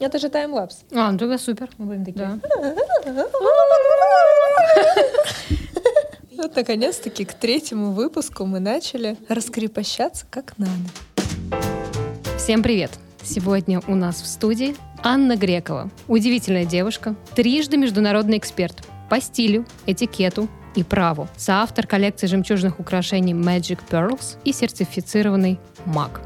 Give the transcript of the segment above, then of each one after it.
Это же таймлапс. А, ну тогда супер. Мы будем такие. Вот, наконец-таки, к третьему выпуску мы начали раскрепощаться как надо. Всем привет! Сегодня у нас в студии Анна Грекова. Удивительная девушка, трижды международный эксперт по стилю, этикету и праву. Соавтор коллекции жемчужных украшений Magic Pearls и сертифицированный маг.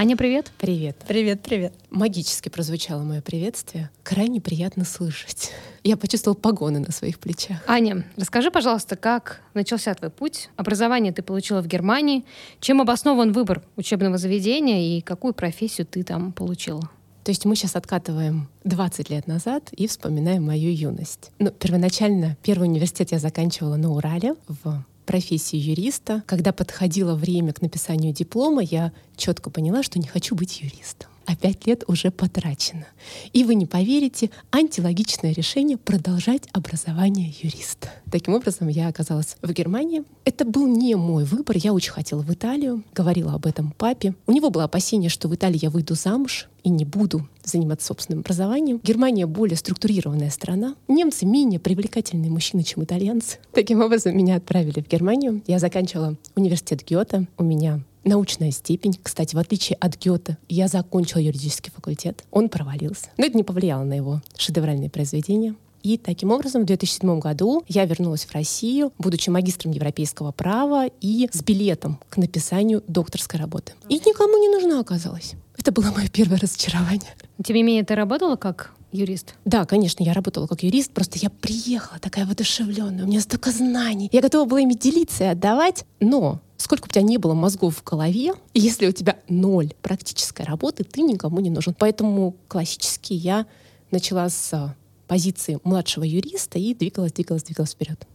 Аня, привет. Привет. Привет, привет. Магически прозвучало мое приветствие. Крайне приятно слышать. Я почувствовала погоны на своих плечах. Аня, расскажи, пожалуйста, как начался твой путь? Образование ты получила в Германии. Чем обоснован выбор учебного заведения и какую профессию ты там получила? То есть мы сейчас откатываем 20 лет назад и вспоминаем мою юность. Ну, первоначально первый университет я заканчивала на Урале в профессии юриста. Когда подходило время к написанию диплома, я четко поняла, что не хочу быть юристом. А пять лет уже потрачено. И вы не поверите, антилогичное решение продолжать образование юриста. Таким образом, я оказалась в Германии. Это был не мой выбор. Я очень хотела в Италию. Говорила об этом папе. У него было опасение, что в Италии я выйду замуж и не буду заниматься собственным образованием. Германия более структурированная страна. Немцы менее привлекательные мужчины, чем итальянцы. Таким образом, меня отправили в Германию. Я заканчивала университет Гёте. У меня научная степень. Кстати, в отличие от Гёте, я закончила юридический факультет. Он провалился. Но это не повлияло на его шедевральные произведения. И таким образом в 2007 году я вернулась в Россию, будучи магистром европейского права и с билетом к написанию докторской работы. И никому не нужна оказалась. Это было мое первое разочарование. Тем не менее, ты работала как юрист? Да, конечно, я работала как юрист, просто я приехала такая воодушевленная, у меня столько знаний. Я готова была ими делиться и отдавать, но сколько бы у тебя не было мозгов в голове, если у тебя ноль практической работы, ты никому не нужен. Поэтому классически я начала с позиции младшего юриста и двигалась, двигалась, двигалась вперед.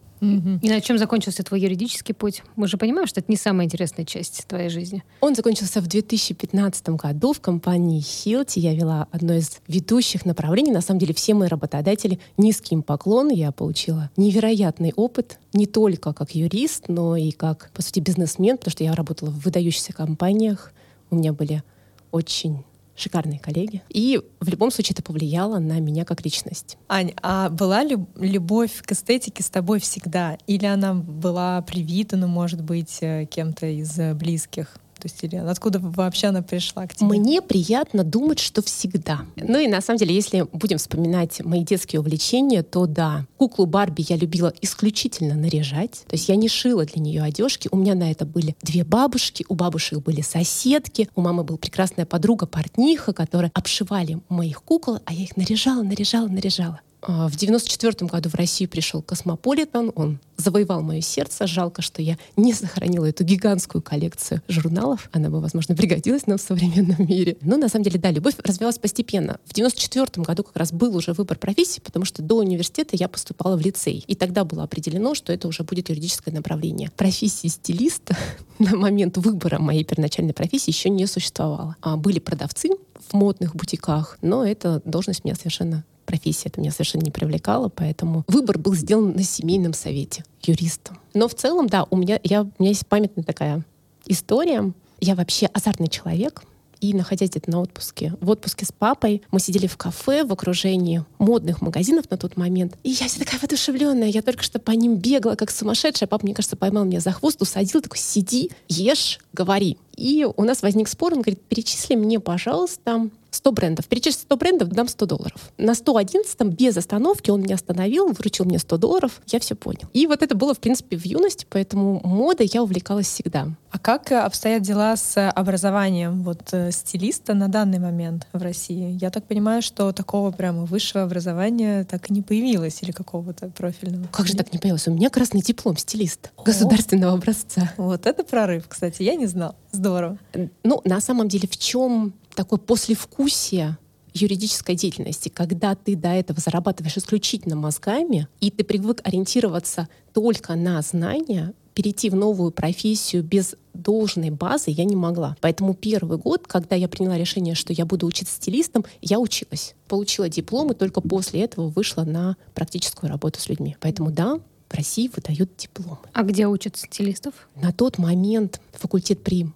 И на чем закончился твой юридический путь? Мы же понимаем, что это не самая интересная часть твоей жизни. Он закончился в 2015 году в компании Hilti. Я вела одно из ведущих направлений. На самом деле все мои работодатели низкий им поклон. Я получила невероятный опыт не только как юрист, но и как, по сути, бизнесмен, потому что я работала в выдающихся компаниях. У меня были очень шикарные коллеги. И в любом случае это повлияло на меня как личность. Ань, а была ли любовь к эстетике с тобой всегда? Или она была привита, ну, может быть, э, кем-то из э, близких? То есть или откуда вообще она пришла к тебе? Мне приятно думать, что всегда. Ну и на самом деле, если будем вспоминать мои детские увлечения, то да, куклу Барби я любила исключительно наряжать. То есть я не шила для нее одежки. У меня на это были две бабушки, у бабушек были соседки, у мамы была прекрасная подруга, портниха, которая обшивали моих кукол, а я их наряжала, наряжала, наряжала. А, в 94 году в Россию пришел Космополитен, он завоевал мое сердце. Жалко, что я не сохранила эту гигантскую коллекцию журналов. Она бы, возможно, пригодилась нам в современном мире. Но на самом деле, да, любовь развивалась постепенно. В 94 году как раз был уже выбор профессии, потому что до университета я поступала в лицей. И тогда было определено, что это уже будет юридическое направление. Профессии стилиста на момент выбора моей первоначальной профессии еще не существовало. А были продавцы в модных бутиках, но эта должность меня совершенно профессия это меня совершенно не привлекала, поэтому выбор был сделан на семейном совете юристом. Но в целом, да, у меня, я, у меня есть памятная такая история. Я вообще азартный человек, и находясь где-то на отпуске, в отпуске с папой, мы сидели в кафе в окружении модных магазинов на тот момент. И я вся такая воодушевленная, я только что по ним бегала, как сумасшедшая. Папа, мне кажется, поймал меня за хвост, усадил, такой, сиди, ешь, говори. И у нас возник спор, он говорит, перечисли мне, пожалуйста, 100 брендов. Перечислить 100 брендов, дам 100 долларов. На 111 без остановки он меня остановил, вручил мне 100 долларов, я все понял. И вот это было, в принципе, в юности, поэтому модой я увлекалась всегда. А как обстоят дела с образованием вот э, стилиста на данный момент в России? Я так понимаю, что такого прямо высшего образования так и не появилось или какого-то профильного. Как же так не появилось? У меня красный диплом стилиста государственного образца. Вот это прорыв, кстати, я не знал. Здорово. Ну, на самом деле, в чем такое послевкусие юридической деятельности, когда ты до этого зарабатываешь исключительно мозгами, и ты привык ориентироваться только на знания, перейти в новую профессию без должной базы я не могла. Поэтому первый год, когда я приняла решение, что я буду учиться стилистом, я училась. Получила диплом и только после этого вышла на практическую работу с людьми. Поэтому да, в России выдают дипломы. А где учат стилистов? На тот момент факультет при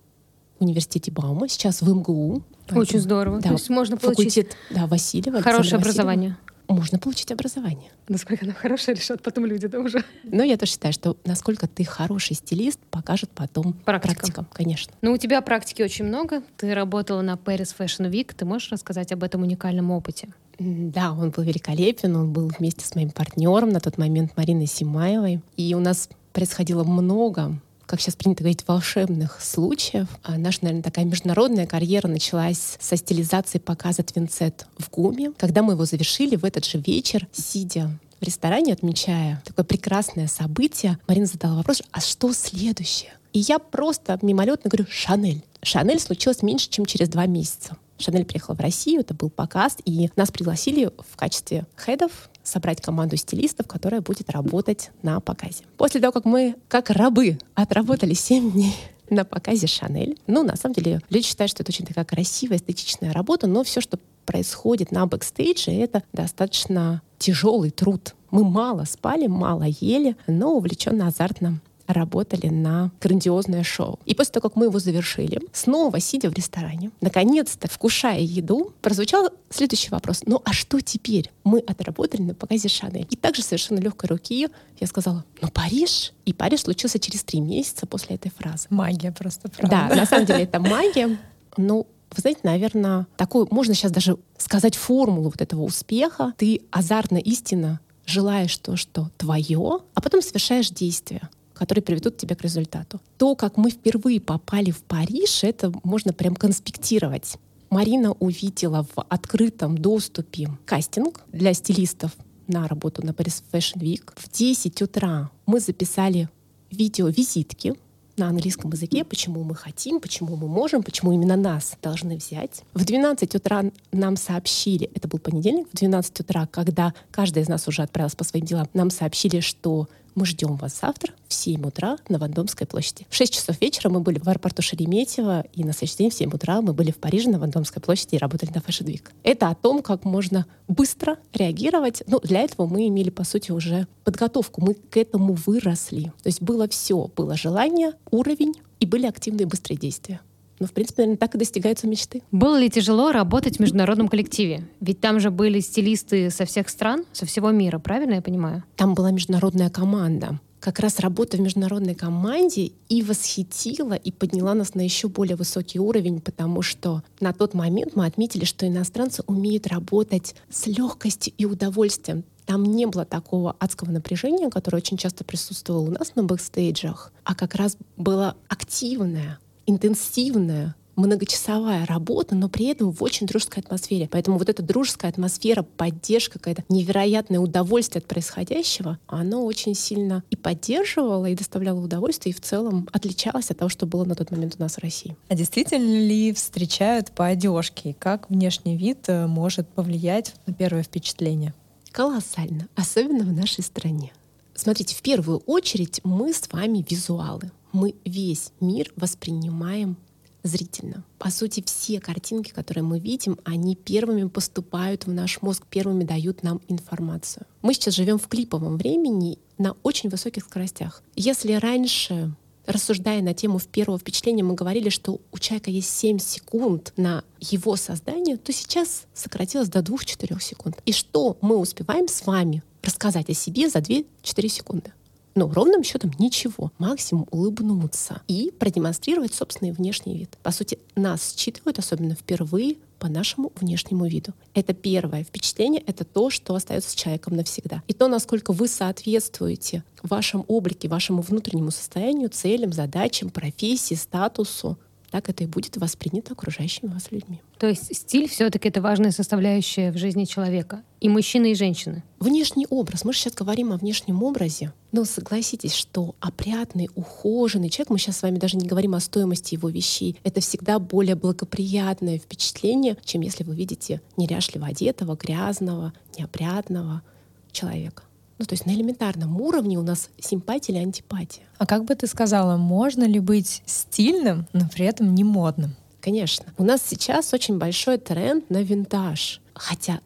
университете Баума, сейчас в МГУ. Поэтому, Очень здорово. Да, То есть можно получить факультет, да, Васильева, хорошее образование. Можно получить образование. Насколько оно хорошее, решат потом люди, да, уже. Но я тоже считаю, что насколько ты хороший стилист, покажет потом практика. практика, конечно. Ну, у тебя практики очень много. Ты работала на Paris Fashion Week. Ты можешь рассказать об этом уникальном опыте? Да, он был великолепен. Он был вместе с моим партнером на тот момент Мариной Симаевой. И у нас происходило много как сейчас принято говорить, волшебных случаев. А наша, наверное, такая международная карьера началась со стилизации показа Твинцет в ГУМе. Когда мы его завершили в этот же вечер, сидя в ресторане, отмечая такое прекрасное событие, Марина задала вопрос, а что следующее? И я просто мимолетно говорю, Шанель. Шанель случилось меньше, чем через два месяца. Шанель приехала в Россию, это был показ, и нас пригласили в качестве хедов собрать команду стилистов, которая будет работать на показе. После того, как мы, как рабы, отработали 7 дней на показе Шанель. Ну, на самом деле, люди считают, что это очень такая красивая, эстетичная работа, но все, что происходит на бэкстейдже, это достаточно тяжелый труд. Мы мало спали, мало ели, но увлеченно азартно работали на грандиозное шоу. И после того, как мы его завершили, снова сидя в ресторане, наконец-то вкушая еду, прозвучал следующий вопрос. Ну а что теперь? Мы отработали на показе Шанель. И также совершенно легкой руки я сказала, ну Париж. И Париж случился через три месяца после этой фразы. Магия просто, правда. Да, на самом деле это магия. Ну, вы знаете, наверное, такую, можно сейчас даже сказать формулу вот этого успеха. Ты азартно, истинно желаешь то, что твое, а потом совершаешь действие которые приведут тебя к результату. То, как мы впервые попали в Париж, это можно прям конспектировать. Марина увидела в открытом доступе кастинг для стилистов на работу на Paris Fashion Week. В 10 утра мы записали видео-визитки на английском языке, почему мы хотим, почему мы можем, почему именно нас должны взять. В 12 утра нам сообщили, это был понедельник, в 12 утра, когда каждый из нас уже отправился по своим делам, нам сообщили, что мы ждем вас завтра в 7 утра на Вандомской площади. В 6 часов вечера мы были в аэропорту Шереметьево, и на следующий день в 7 утра мы были в Париже на Вандомской площади и работали на Fashion Week. Это о том, как можно быстро реагировать. Ну, для этого мы имели, по сути, уже подготовку. Мы к этому выросли. То есть было все. Было желание, уровень и были активные быстрые действия. Ну, в принципе, наверное, так и достигаются мечты. Было ли тяжело работать в международном коллективе? Ведь там же были стилисты со всех стран, со всего мира, правильно я понимаю? Там была международная команда. Как раз работа в международной команде и восхитила, и подняла нас на еще более высокий уровень, потому что на тот момент мы отметили, что иностранцы умеют работать с легкостью и удовольствием. Там не было такого адского напряжения, которое очень часто присутствовало у нас на бэкстейджах, а как раз было активное, интенсивная, многочасовая работа, но при этом в очень дружеской атмосфере. Поэтому вот эта дружеская атмосфера, поддержка, какое-то невероятное удовольствие от происходящего, оно очень сильно и поддерживало, и доставляло удовольствие, и в целом отличалось от того, что было на тот момент у нас в России. А действительно ли встречают по одежке? Как внешний вид э, может повлиять на первое впечатление? Колоссально, особенно в нашей стране. Смотрите, в первую очередь мы с вами визуалы мы весь мир воспринимаем зрительно. По сути, все картинки, которые мы видим, они первыми поступают в наш мозг, первыми дают нам информацию. Мы сейчас живем в клиповом времени на очень высоких скоростях. Если раньше рассуждая на тему первого впечатления, мы говорили, что у человека есть 7 секунд на его создание, то сейчас сократилось до 2-4 секунд. И что мы успеваем с вами рассказать о себе за 2-4 секунды? Ну, ровным счетом ничего. Максимум улыбнуться и продемонстрировать собственный внешний вид. По сути, нас считывают, особенно впервые, по нашему внешнему виду. Это первое впечатление, это то, что остается с человеком навсегда. И то, насколько вы соответствуете в вашем облике, вашему внутреннему состоянию, целям, задачам, профессии, статусу, так это и будет воспринято окружающими вас людьми. То есть стиль все-таки это важная составляющая в жизни человека. И мужчины, и женщины. Внешний образ. Мы же сейчас говорим о внешнем образе. Но согласитесь, что опрятный, ухоженный человек, мы сейчас с вами даже не говорим о стоимости его вещей, это всегда более благоприятное впечатление, чем если вы видите неряшливо одетого, грязного, неопрятного человека. Ну, то есть на элементарном уровне у нас симпатия или антипатия. А как бы ты сказала, можно ли быть стильным, но при этом не модным? Конечно. У нас сейчас очень большой тренд на винтаж. Хотя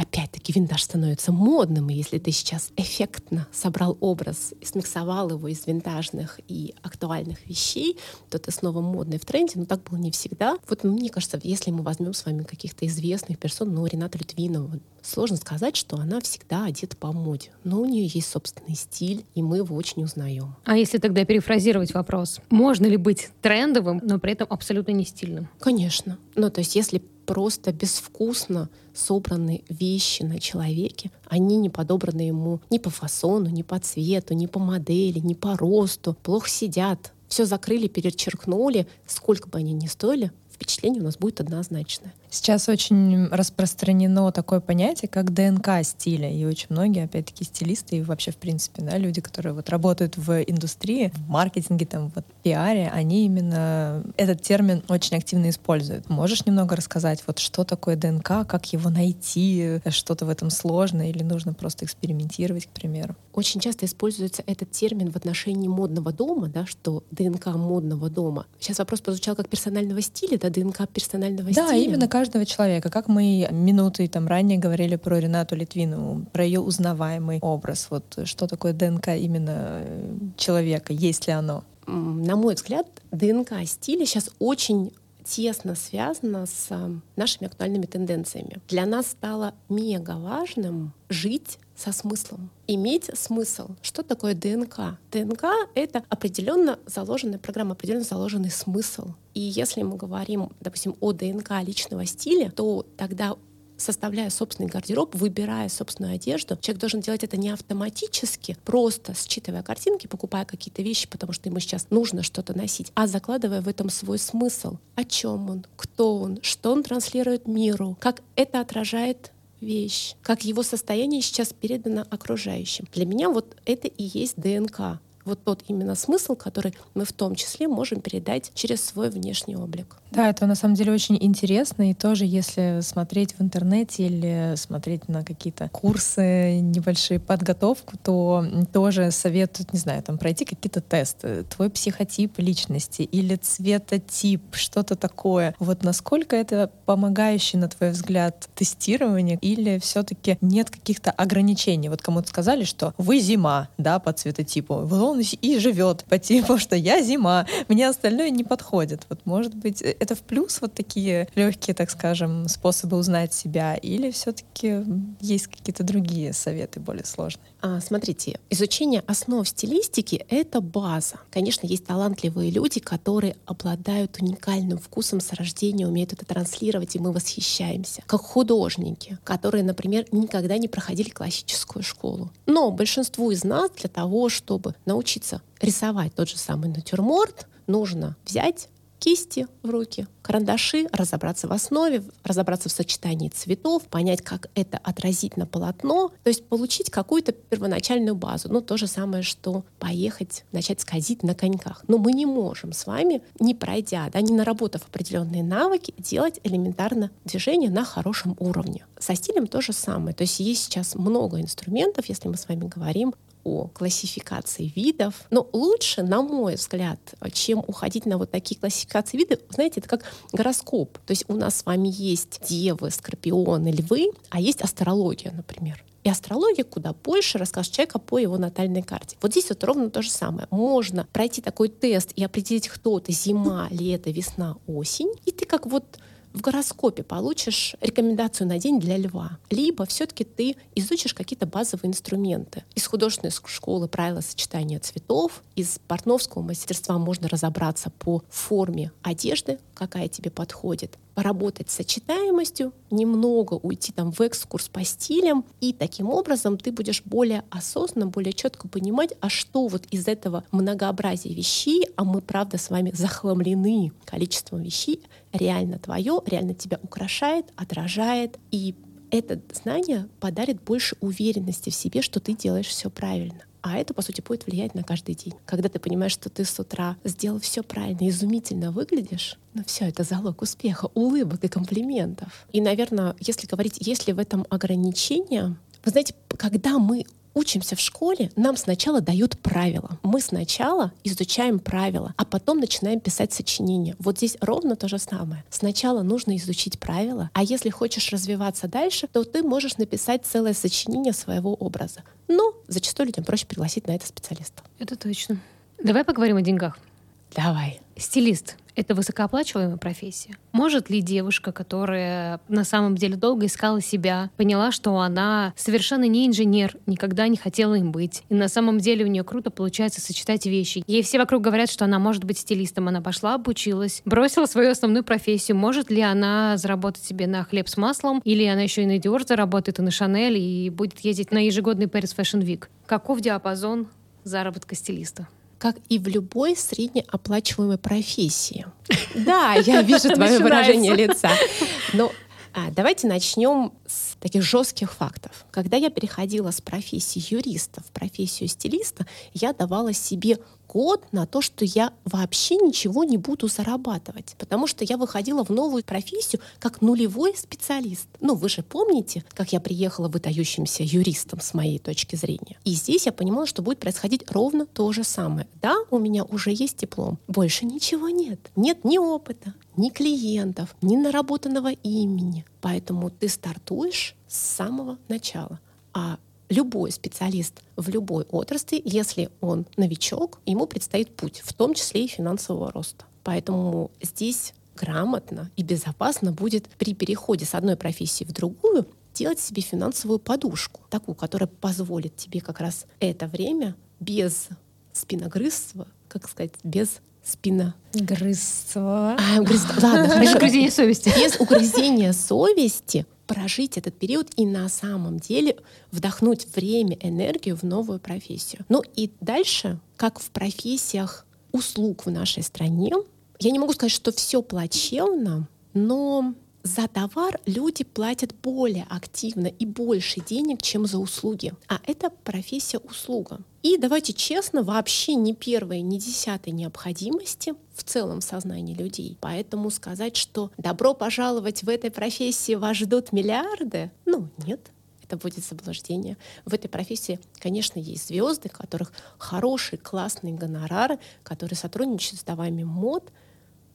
опять-таки винтаж становится модным, и если ты сейчас эффектно собрал образ и смиксовал его из винтажных и актуальных вещей, то ты снова модный в тренде, но так было не всегда. Вот мне кажется, если мы возьмем с вами каких-то известных персон, ну, Рената Литвинова, сложно сказать, что она всегда одета по моде. Но у нее есть собственный стиль, и мы его очень узнаем. А если тогда перефразировать вопрос, можно ли быть трендовым, но при этом абсолютно не стильным? Конечно. Ну, то есть если просто безвкусно собраны вещи на человеке. Они не подобраны ему ни по фасону, ни по цвету, ни по модели, ни по росту. Плохо сидят. Все закрыли, перечеркнули. Сколько бы они ни стоили, впечатление у нас будет однозначное. Сейчас очень распространено такое понятие, как ДНК стиля. И очень многие, опять-таки, стилисты и вообще, в принципе, да, люди, которые вот работают в индустрии, в маркетинге, там, вот, пиаре, они именно этот термин очень активно используют. Можешь немного рассказать, вот что такое ДНК, как его найти, что-то в этом сложно или нужно просто экспериментировать, к примеру? Очень часто используется этот термин в отношении модного дома, да, что ДНК модного дома. Сейчас вопрос прозвучал как персонального стиля, да, ДНК персонального да, стиля. Да, именно каждого человека. Как мы минуты там ранее говорили про Ренату Литвинову, про ее узнаваемый образ. Вот что такое ДНК именно э, человека, есть ли оно? На мой взгляд, ДНК стиля сейчас очень тесно связано с э, нашими актуальными тенденциями. Для нас стало мега важным жить со смыслом, иметь смысл. Что такое ДНК? ДНК — это определенно заложенная программа, определенно заложенный смысл. И если мы говорим, допустим, о ДНК личного стиля, то тогда составляя собственный гардероб, выбирая собственную одежду, человек должен делать это не автоматически, просто считывая картинки, покупая какие-то вещи, потому что ему сейчас нужно что-то носить, а закладывая в этом свой смысл. О чем он, кто он, что он транслирует миру, как это отражает вещь, как его состояние сейчас передано окружающим. Для меня вот это и есть ДНК вот тот именно смысл, который мы в том числе можем передать через свой внешний облик. Да, это на самом деле очень интересно. И тоже, если смотреть в интернете или смотреть на какие-то курсы, небольшие подготовку, то тоже советуют, не знаю, там пройти какие-то тесты. Твой психотип личности или цветотип, что-то такое. Вот насколько это помогающий, на твой взгляд, тестирование или все-таки нет каких-то ограничений? Вот кому-то сказали, что вы зима, да, по цветотипу. Вот он и живет по типу, что я зима, мне остальное не подходит. Вот может быть, э, это в плюс вот такие легкие, так скажем, способы узнать себя, или все-таки есть какие-то другие советы более сложные? А, смотрите, изучение основ стилистики — это база. Конечно, есть талантливые люди, которые обладают уникальным вкусом с рождения, умеют это транслировать, и мы восхищаемся. Как художники, которые, например, никогда не проходили классическую школу. Но большинству из нас для того, чтобы научиться рисовать тот же самый натюрморт, нужно взять кисти в руки, карандаши, разобраться в основе, разобраться в сочетании цветов, понять, как это отразить на полотно, то есть получить какую-то первоначальную базу. Ну, то же самое, что поехать, начать скользить на коньках. Но мы не можем с вами, не пройдя, да, не наработав определенные навыки, делать элементарно движение на хорошем уровне. Со стилем то же самое. То есть есть сейчас много инструментов, если мы с вами говорим о классификации видов. Но лучше, на мой взгляд, чем уходить на вот такие классификации видов, знаете, это как гороскоп. То есть у нас с вами есть девы, скорпионы, львы, а есть астрология, например. И астрология куда больше расскажет человека по его натальной карте. Вот здесь вот ровно то же самое. Можно пройти такой тест и определить, кто ты зима, лето, весна, осень. И ты как вот в гороскопе получишь рекомендацию на день для льва, либо все-таки ты изучишь какие-то базовые инструменты. Из художественной школы правила сочетания цветов, из портновского мастерства можно разобраться по форме одежды, какая тебе подходит, поработать с сочетаемостью, немного уйти там в экскурс по стилям, и таким образом ты будешь более осознанно, более четко понимать, а что вот из этого многообразия вещей, а мы, правда, с вами захламлены количеством вещей, реально твое, реально тебя украшает, отражает, и это знание подарит больше уверенности в себе, что ты делаешь все правильно. А это, по сути, будет влиять на каждый день. Когда ты понимаешь, что ты с утра сделал все правильно, изумительно выглядишь, ну все, это залог успеха, улыбок и комплиментов. И, наверное, если говорить, есть ли в этом ограничения, вы знаете, когда мы учимся в школе, нам сначала дают правила. Мы сначала изучаем правила, а потом начинаем писать сочинения. Вот здесь ровно то же самое. Сначала нужно изучить правила, а если хочешь развиваться дальше, то ты можешь написать целое сочинение своего образа. Но зачастую людям проще пригласить на это специалиста. Это точно. Давай поговорим о деньгах. Давай. Стилист — это высокооплачиваемая профессия? Может ли девушка, которая на самом деле долго искала себя, поняла, что она совершенно не инженер, никогда не хотела им быть, и на самом деле у нее круто получается сочетать вещи. Ей все вокруг говорят, что она может быть стилистом. Она пошла, обучилась, бросила свою основную профессию. Может ли она заработать себе на хлеб с маслом, или она еще и на Dior заработает, и на Шанель, и будет ездить на ежегодный Paris Fashion Week? Каков диапазон заработка стилиста? Как и в любой среднеоплачиваемой профессии. Да, я вижу твое выражение лица. Но а, давайте начнем с таких жестких фактов. Когда я переходила с профессии юриста в профессию стилиста, я давала себе год на то, что я вообще ничего не буду зарабатывать, потому что я выходила в новую профессию как нулевой специалист. Ну, вы же помните, как я приехала выдающимся юристом с моей точки зрения. И здесь я понимала, что будет происходить ровно то же самое. Да, у меня уже есть диплом, больше ничего нет. Нет ни опыта, ни клиентов, ни наработанного имени. Поэтому ты стартуешь с самого начала. А любой специалист в любой отрасли, если он новичок, ему предстоит путь, в том числе и финансового роста. Поэтому здесь грамотно и безопасно будет при переходе с одной профессии в другую делать себе финансовую подушку, такую, которая позволит тебе как раз это время без спиногрызства, как сказать, без спина. Грызство. А, грыз... Ладно, Без угрызения совести. Без угрызения совести прожить этот период и на самом деле вдохнуть время, энергию в новую профессию. Ну и дальше, как в профессиях услуг в нашей стране, я не могу сказать, что все плачевно, но за товар люди платят более активно и больше денег, чем за услуги. А это профессия услуга. И давайте честно, вообще не первой, не десятой необходимости в целом сознании людей. Поэтому сказать, что добро пожаловать в этой профессии вас ждут миллиарды, ну нет, это будет заблуждение. В этой профессии, конечно, есть звезды, которых хорошие, классные гонорары, которые сотрудничают с домами мод,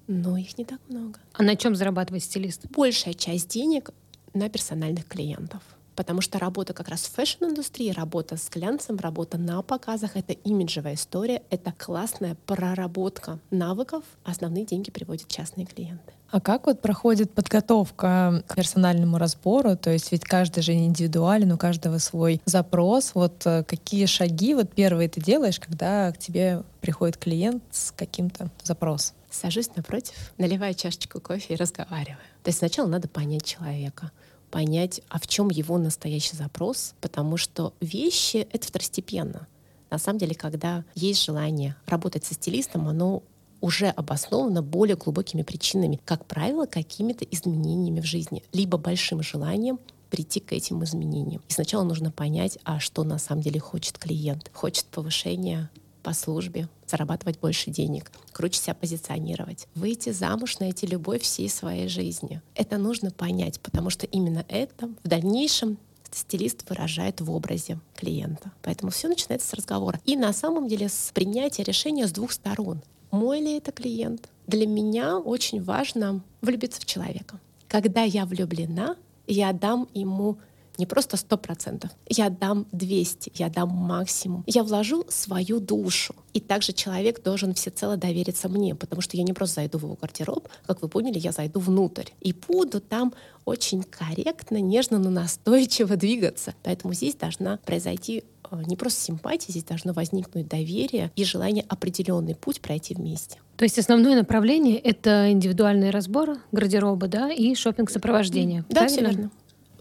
но их не так много. А на чем зарабатывает стилист? Большая часть денег на персональных клиентов. Потому что работа как раз в fashion-индустрии, работа с глянцем, работа на показах — это имиджевая история, это классная проработка навыков. Основные деньги приводят частные клиенты. А как вот проходит подготовка к персональному разбору? То есть ведь каждый же индивидуален, у каждого свой запрос. Вот э, какие шаги вот первые ты делаешь, когда к тебе приходит клиент с каким-то запросом? Сажусь напротив, наливаю чашечку кофе и разговариваю. То есть сначала надо понять человека понять, а в чем его настоящий запрос, потому что вещи — это второстепенно. На самом деле, когда есть желание работать со стилистом, оно уже обосновано более глубокими причинами, как правило, какими-то изменениями в жизни, либо большим желанием прийти к этим изменениям. И сначала нужно понять, а что на самом деле хочет клиент. Хочет повышения по службе, зарабатывать больше денег, круче себя позиционировать, выйти замуж, найти любовь всей своей жизни. Это нужно понять, потому что именно это в дальнейшем стилист выражает в образе клиента. Поэтому все начинается с разговора. И на самом деле с принятия решения с двух сторон. Мой ли это клиент? Для меня очень важно влюбиться в человека. Когда я влюблена, я дам ему не просто сто процентов. Я дам 200, я дам максимум. Я вложу свою душу. И также человек должен всецело довериться мне, потому что я не просто зайду в его гардероб, как вы поняли, я зайду внутрь. И буду там очень корректно, нежно, но настойчиво двигаться. Поэтому здесь должна произойти э, не просто симпатия, здесь должно возникнуть доверие и желание определенный путь пройти вместе. То есть основное направление — это индивидуальные разборы гардероба, да, и шопинг сопровождение. Да, все верно.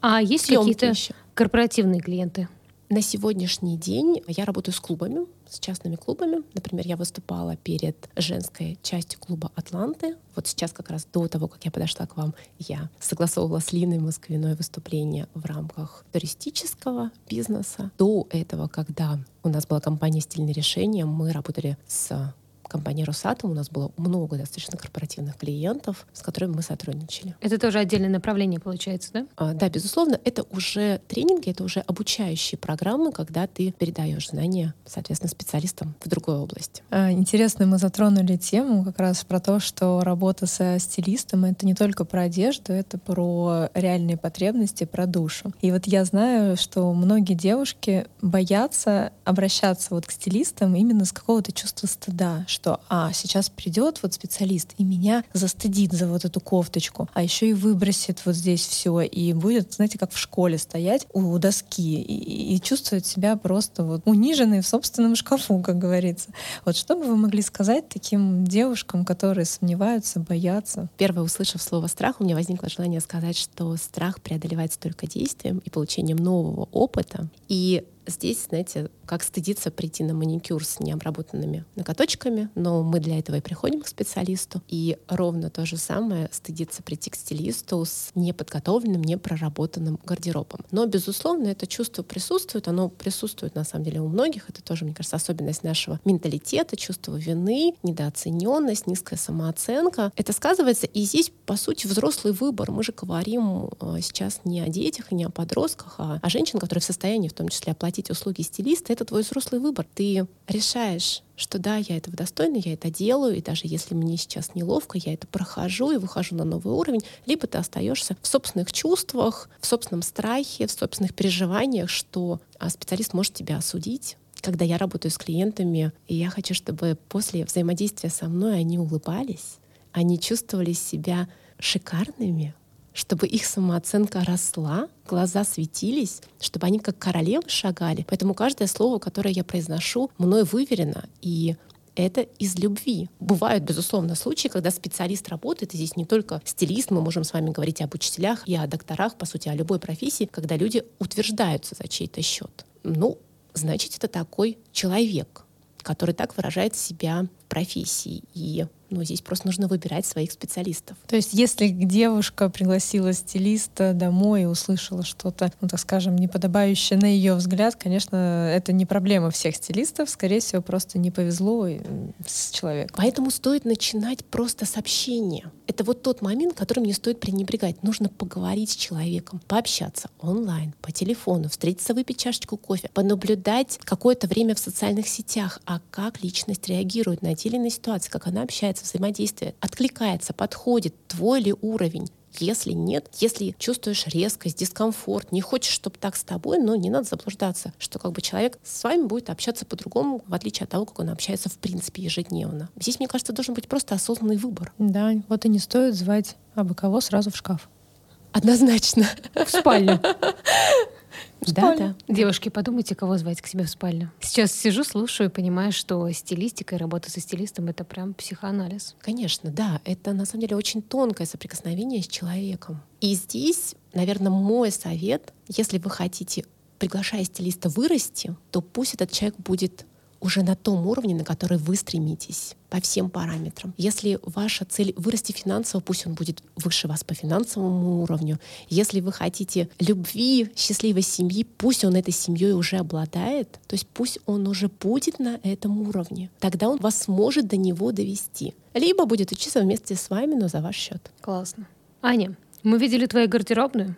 А есть какие-то корпоративные клиенты? На сегодняшний день я работаю с клубами, с частными клубами. Например, я выступала перед женской частью клуба «Атланты». Вот сейчас как раз до того, как я подошла к вам, я согласовывала с Линой Москвиной выступление в рамках туристического бизнеса. До этого, когда у нас была компания «Стильные решения», мы работали с компании «Росатом» у нас было много достаточно корпоративных клиентов, с которыми мы сотрудничали. Это тоже отдельное направление получается, да? А, да, безусловно, это уже тренинги, это уже обучающие программы, когда ты передаешь знания, соответственно, специалистам в другой области. А, интересно, мы затронули тему как раз про то, что работа со стилистом — это не только про одежду, это про реальные потребности, про душу. И вот я знаю, что многие девушки боятся обращаться вот к стилистам именно с какого-то чувства стыда, что а, сейчас придет вот специалист и меня застыдит за вот эту кофточку, а еще и выбросит вот здесь все и будет, знаете, как в школе стоять у доски и, и чувствовать себя просто вот униженной в собственном шкафу, как говорится. Вот что бы вы могли сказать таким девушкам, которые сомневаются, боятся? Первое, услышав слово «страх», у меня возникло желание сказать, что страх преодолевается только действием и получением нового опыта. И здесь, знаете, как стыдиться прийти на маникюр с необработанными ноготочками, но мы для этого и приходим к специалисту. И ровно то же самое стыдиться прийти к стилисту с неподготовленным, непроработанным гардеробом. Но, безусловно, это чувство присутствует, оно присутствует на самом деле у многих. Это тоже, мне кажется, особенность нашего менталитета, чувство вины, недооцененность, низкая самооценка. Это сказывается, и здесь, по сути, взрослый выбор. Мы же говорим э, сейчас не о детях и не о подростках, а о женщинах, которые в состоянии в том числе оплатить услуги стилиста, это твой взрослый выбор. Ты решаешь, что да, я этого достойна, я это делаю, и даже если мне сейчас неловко, я это прохожу и выхожу на новый уровень, либо ты остаешься в собственных чувствах, в собственном страхе, в собственных переживаниях, что а, специалист может тебя осудить, когда я работаю с клиентами, и я хочу, чтобы после взаимодействия со мной они улыбались, они чувствовали себя шикарными, чтобы их самооценка росла, глаза светились, чтобы они как королевы шагали. Поэтому каждое слово, которое я произношу, мной выверено. И это из любви. Бывают, безусловно, случаи, когда специалист работает, и здесь не только стилист, мы можем с вами говорить об учителях и о докторах, по сути, о любой профессии, когда люди утверждаются за чей-то счет. Ну, значит, это такой человек, который так выражает себя профессии. И ну, здесь просто нужно выбирать своих специалистов. То есть, если девушка пригласила стилиста домой и услышала что-то, ну, так скажем, неподобающее на ее взгляд, конечно, это не проблема всех стилистов, скорее всего, просто не повезло с человеком. Поэтому стоит начинать просто с общения. Это вот тот момент, которым не стоит пренебрегать. Нужно поговорить с человеком, пообщаться онлайн, по телефону, встретиться, выпить чашечку кофе, понаблюдать какое-то время в социальных сетях, а как личность реагирует на те или иные ситуации, как она общается, взаимодействие откликается, подходит твой ли уровень. Если нет, если чувствуешь резкость, дискомфорт, не хочешь, чтобы так с тобой, но не надо заблуждаться, что как бы человек с вами будет общаться по-другому, в отличие от того, как он общается в принципе ежедневно. Здесь, мне кажется, должен быть просто осознанный выбор. Да, вот и не стоит звать абы кого сразу в шкаф. Однозначно. В спальню. Да, да. Девушки, подумайте, кого звать к себе в спальню. Сейчас сижу, слушаю и понимаю, что стилистика и работа со стилистом — это прям психоанализ. Конечно, да. Это на самом деле очень тонкое соприкосновение с человеком. И здесь, наверное, мой совет, если вы хотите приглашая стилиста вырасти, то пусть этот человек будет уже на том уровне, на который вы стремитесь по всем параметрам. Если ваша цель вырасти финансово, пусть он будет выше вас по финансовому уровню. Если вы хотите любви, счастливой семьи, пусть он этой семьей уже обладает, то есть пусть он уже будет на этом уровне. Тогда он вас сможет до него довести. Либо будет учиться вместе с вами, но за ваш счет. Классно. Аня, мы видели твою гардеробную.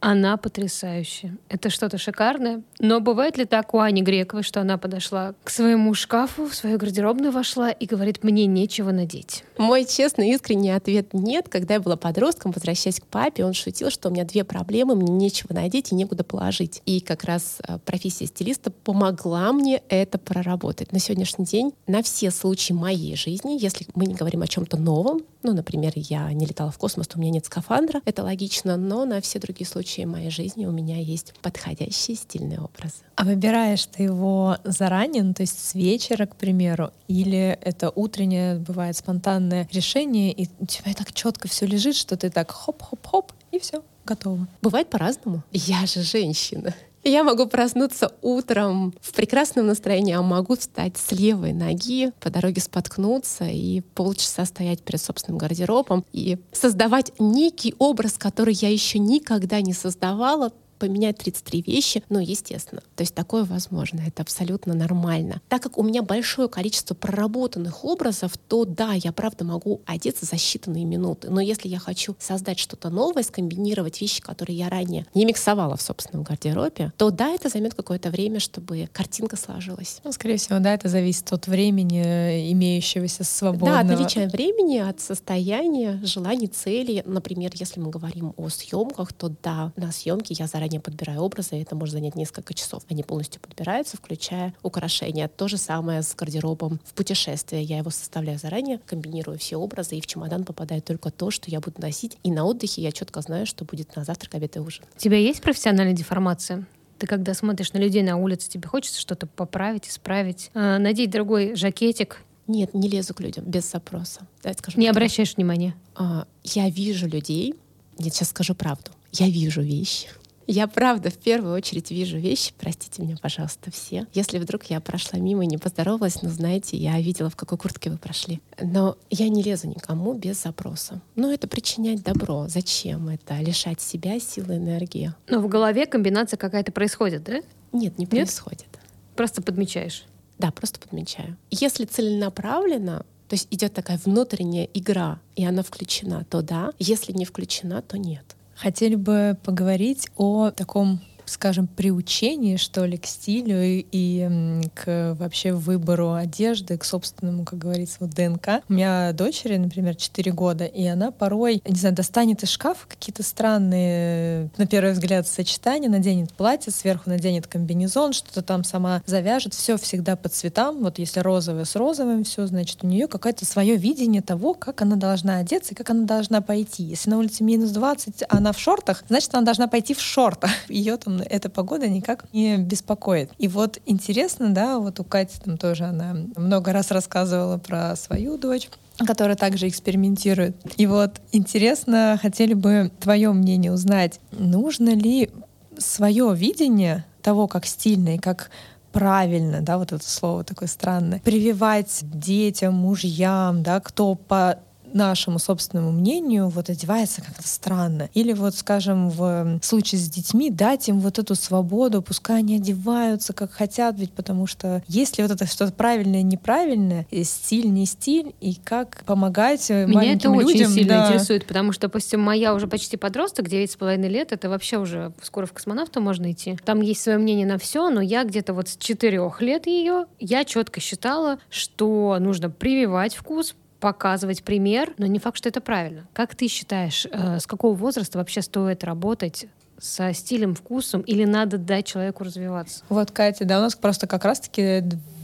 Она потрясающая. Это что-то шикарное. Но бывает ли так у Ани Грековой, что она подошла к своему шкафу, в свою гардеробную вошла и говорит, мне нечего надеть? Мой честный, искренний ответ — нет. Когда я была подростком, возвращаясь к папе, он шутил, что у меня две проблемы, мне нечего надеть и некуда положить. И как раз э, профессия стилиста помогла мне это проработать. На сегодняшний день на все случаи моей жизни, если мы не говорим о чем-то новом, ну, например, я не летала в космос, у меня нет скафандра, это логично, но на все другие случаи моей жизни у меня есть подходящие стильные образы. А выбираешь ты его заранее, ну, то есть с вечера, к примеру, или это утреннее, бывает спонтанное решение, и у тебя так четко все лежит, что ты так хоп-хоп-хоп, и все, готово. Бывает по-разному. Я же женщина. Я могу проснуться утром в прекрасном настроении, а могу встать с левой ноги, по дороге споткнуться и полчаса стоять перед собственным гардеробом и создавать некий образ, который я еще никогда не создавала, поменять 33 вещи, ну, естественно. То есть такое возможно, это абсолютно нормально. Так как у меня большое количество проработанных образов, то да, я правда могу одеться за считанные минуты. Но если я хочу создать что-то новое, скомбинировать вещи, которые я ранее не миксовала в собственном гардеробе, то да, это займет какое-то время, чтобы картинка сложилась. Ну, скорее всего, да, это зависит от времени, имеющегося свободного. Да, от наличия времени, от состояния, желаний, целей. Например, если мы говорим о съемках, то да, на съемке я заранее подбираю образы, и это может занять несколько часов. Они полностью подбираются, включая украшения. То же самое с гардеробом в путешествии. Я его составляю заранее, комбинирую все образы, и в чемодан попадает только то, что я буду носить. И на отдыхе я четко знаю, что будет на завтрак, обед и ужин. У тебя есть профессиональная деформация? Ты когда смотришь на людей на улице, тебе хочется что-то поправить, исправить, э, надеть другой жакетик? Нет, не лезу к людям без запроса. Давайте скажем, не обращаешь внимания? А, я вижу людей. Нет, сейчас скажу правду. Я вижу вещи. Я правда в первую очередь вижу вещи, простите меня, пожалуйста, все. Если вдруг я прошла мимо и не поздоровалась, ну, знаете, я видела, в какой куртке вы прошли. Но я не лезу никому без запроса. Ну, это причинять добро. Зачем это? Лишать себя силы, энергии. Но в голове комбинация какая-то происходит, да? Нет, не Нет? происходит. Просто подмечаешь? Да, просто подмечаю. Если целенаправленно, то есть идет такая внутренняя игра, и она включена, то да. Если не включена, то нет. Хотели бы поговорить о таком скажем, приучение, что ли, к стилю и, и к вообще выбору одежды, к собственному, как говорится, вот ДНК. У меня дочери, например, 4 года, и она порой, не знаю, достанет из шкафа какие-то странные, на первый взгляд, сочетания, наденет платье, сверху наденет комбинезон, что-то там сама завяжет, все всегда по цветам. Вот если розовое с розовым, все, значит, у нее какое-то свое видение того, как она должна одеться и как она должна пойти. Если на улице минус 20, а она в шортах, значит, она должна пойти в шортах. Ее там эта погода никак не беспокоит. И вот интересно, да, вот у Кати там тоже она много раз рассказывала про свою дочь которая также экспериментирует. И вот интересно, хотели бы твое мнение узнать, нужно ли свое видение того, как стильно и как правильно, да, вот это слово такое странное, прививать детям, мужьям, да, кто по нашему собственному мнению вот одевается как-то странно. Или вот, скажем, в случае с детьми дать им вот эту свободу, пускай они одеваются как хотят, ведь потому что есть ли вот это что-то правильное, неправильное, и стиль, не стиль, и как помогать Меня маленьким это людям, очень сильно да. интересует, потому что, допустим, моя уже почти подросток, 9,5 лет, это вообще уже скоро в космонавта можно идти. Там есть свое мнение на все, но я где-то вот с 4 лет ее, я четко считала, что нужно прививать вкус, показывать пример, но не факт, что это правильно. Как ты считаешь, э, с какого возраста вообще стоит работать со стилем, вкусом, или надо дать человеку развиваться? Вот, Катя, да, у нас просто как раз-таки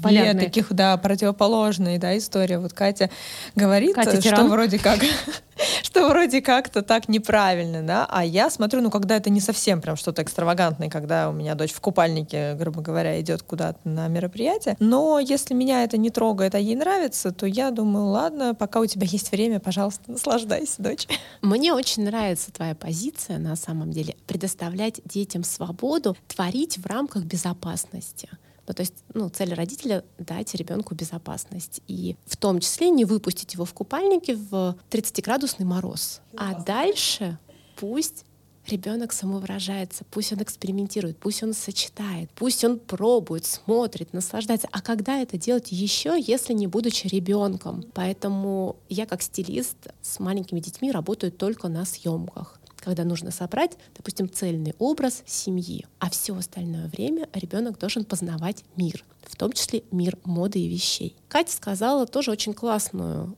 две таких, да, противоположные, да, истории. Вот Катя говорит, Катя что вроде как что вроде как-то так неправильно, да, а я смотрю, ну, когда это не совсем прям что-то экстравагантное, когда у меня дочь в купальнике, грубо говоря, идет куда-то на мероприятие, но если меня это не трогает, а ей нравится, то я думаю, ладно, пока у тебя есть время, пожалуйста, наслаждайся, дочь. Мне очень нравится твоя позиция, на самом деле, предоставлять детям свободу творить в рамках безопасности. Ну, то есть ну, цель родителя — дать ребенку безопасность. И в том числе не выпустить его в купальнике в 30-градусный мороз. А дальше пусть ребенок самовыражается, пусть он экспериментирует, пусть он сочетает, пусть он пробует, смотрит, наслаждается. А когда это делать еще, если не будучи ребенком? Поэтому я как стилист с маленькими детьми работаю только на съемках когда нужно собрать, допустим, цельный образ семьи, а все остальное время ребенок должен познавать мир, в том числе мир моды и вещей. Катя сказала тоже очень классную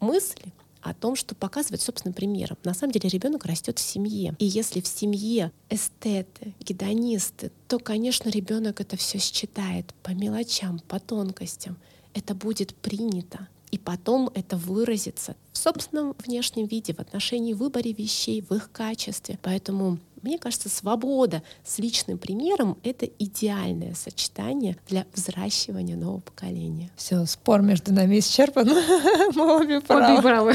мысль, о том, что показывать собственным примером. На самом деле ребенок растет в семье. И если в семье эстеты, гедонисты, то, конечно, ребенок это все считает по мелочам, по тонкостям. Это будет принято и потом это выразится в собственном внешнем виде, в отношении выбора вещей, в их качестве. Поэтому мне кажется, свобода с личным примером — это идеальное сочетание для взращивания нового поколения. Все, спор между нами исчерпан. Мы обе правы. Обе правы.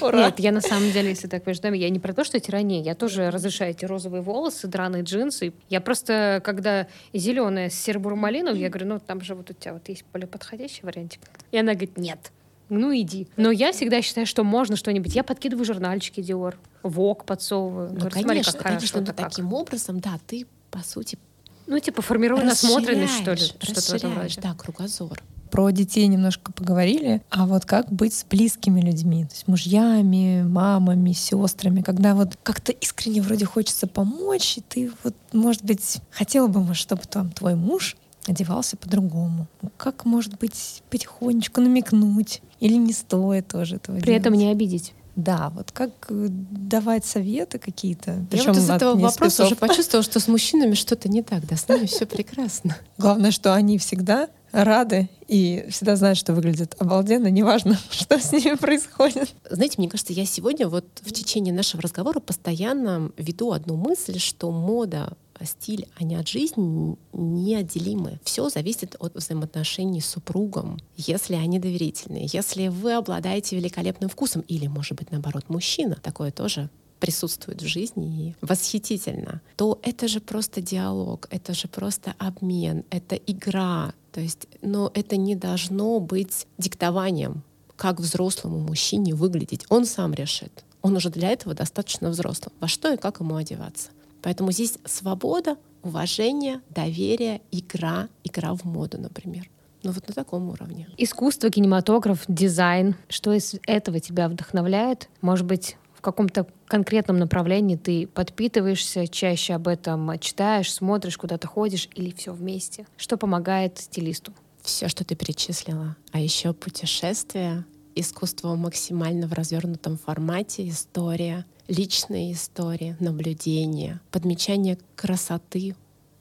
Нет, я на самом деле, если так между нами, я не про то, что тирания, я тоже разрешаю эти розовые волосы, драные джинсы. Я просто, когда зеленая с сербурмалином, я говорю, ну там же вот у тебя вот есть более подходящий вариантик. И она говорит, нет, ну иди. Но я всегда считаю, что можно что-нибудь. Я подкидываю журнальчики Dior, Вок подсовываю. Ну, Говорю, конечно, смотри, как конечно, хорошо, но как. таким образом, да, ты, по сути, Ну, типа, формируй насмотренность, что ли, расширяешь, что-то в этом расширяешь, роде. да, кругозор. Про детей немножко поговорили, а вот как быть с близкими людьми, то есть мужьями, мамами, сестрами, когда вот как-то искренне вроде хочется помочь, и ты вот, может быть, хотела бы, может, чтобы там твой муж одевался по-другому. Как, может быть, потихонечку намекнуть? Или не стоит тоже этого При этом делать? не обидеть. Да, вот как э, давать советы какие-то. Я вот из этого вопроса уже почувствовала, что с мужчинами что-то не так, да, с нами все прекрасно. Главное, что они всегда рады и всегда знают, что выглядят обалденно, неважно, что с ними происходит. Знаете, мне кажется, я сегодня вот в течение нашего разговора постоянно веду одну мысль, что мода стиль, а не от жизни неотделимы. Все зависит от взаимоотношений с супругом. Если они доверительные, если вы обладаете великолепным вкусом, или, может быть, наоборот, мужчина, такое тоже присутствует в жизни и восхитительно, то это же просто диалог, это же просто обмен, это игра. То есть, но это не должно быть диктованием, как взрослому мужчине выглядеть. Он сам решит. Он уже для этого достаточно взрослым. Во что и как ему одеваться. Поэтому здесь свобода, уважение, доверие, игра, игра в моду, например. Ну вот на таком уровне. Искусство, кинематограф, дизайн. Что из этого тебя вдохновляет? Может быть, в каком-то конкретном направлении ты подпитываешься, чаще об этом читаешь, смотришь, куда-то ходишь или все вместе? Что помогает стилисту? Все, что ты перечислила. А еще путешествия, искусство максимально в развернутом формате, история, личные истории, наблюдения, подмечание красоты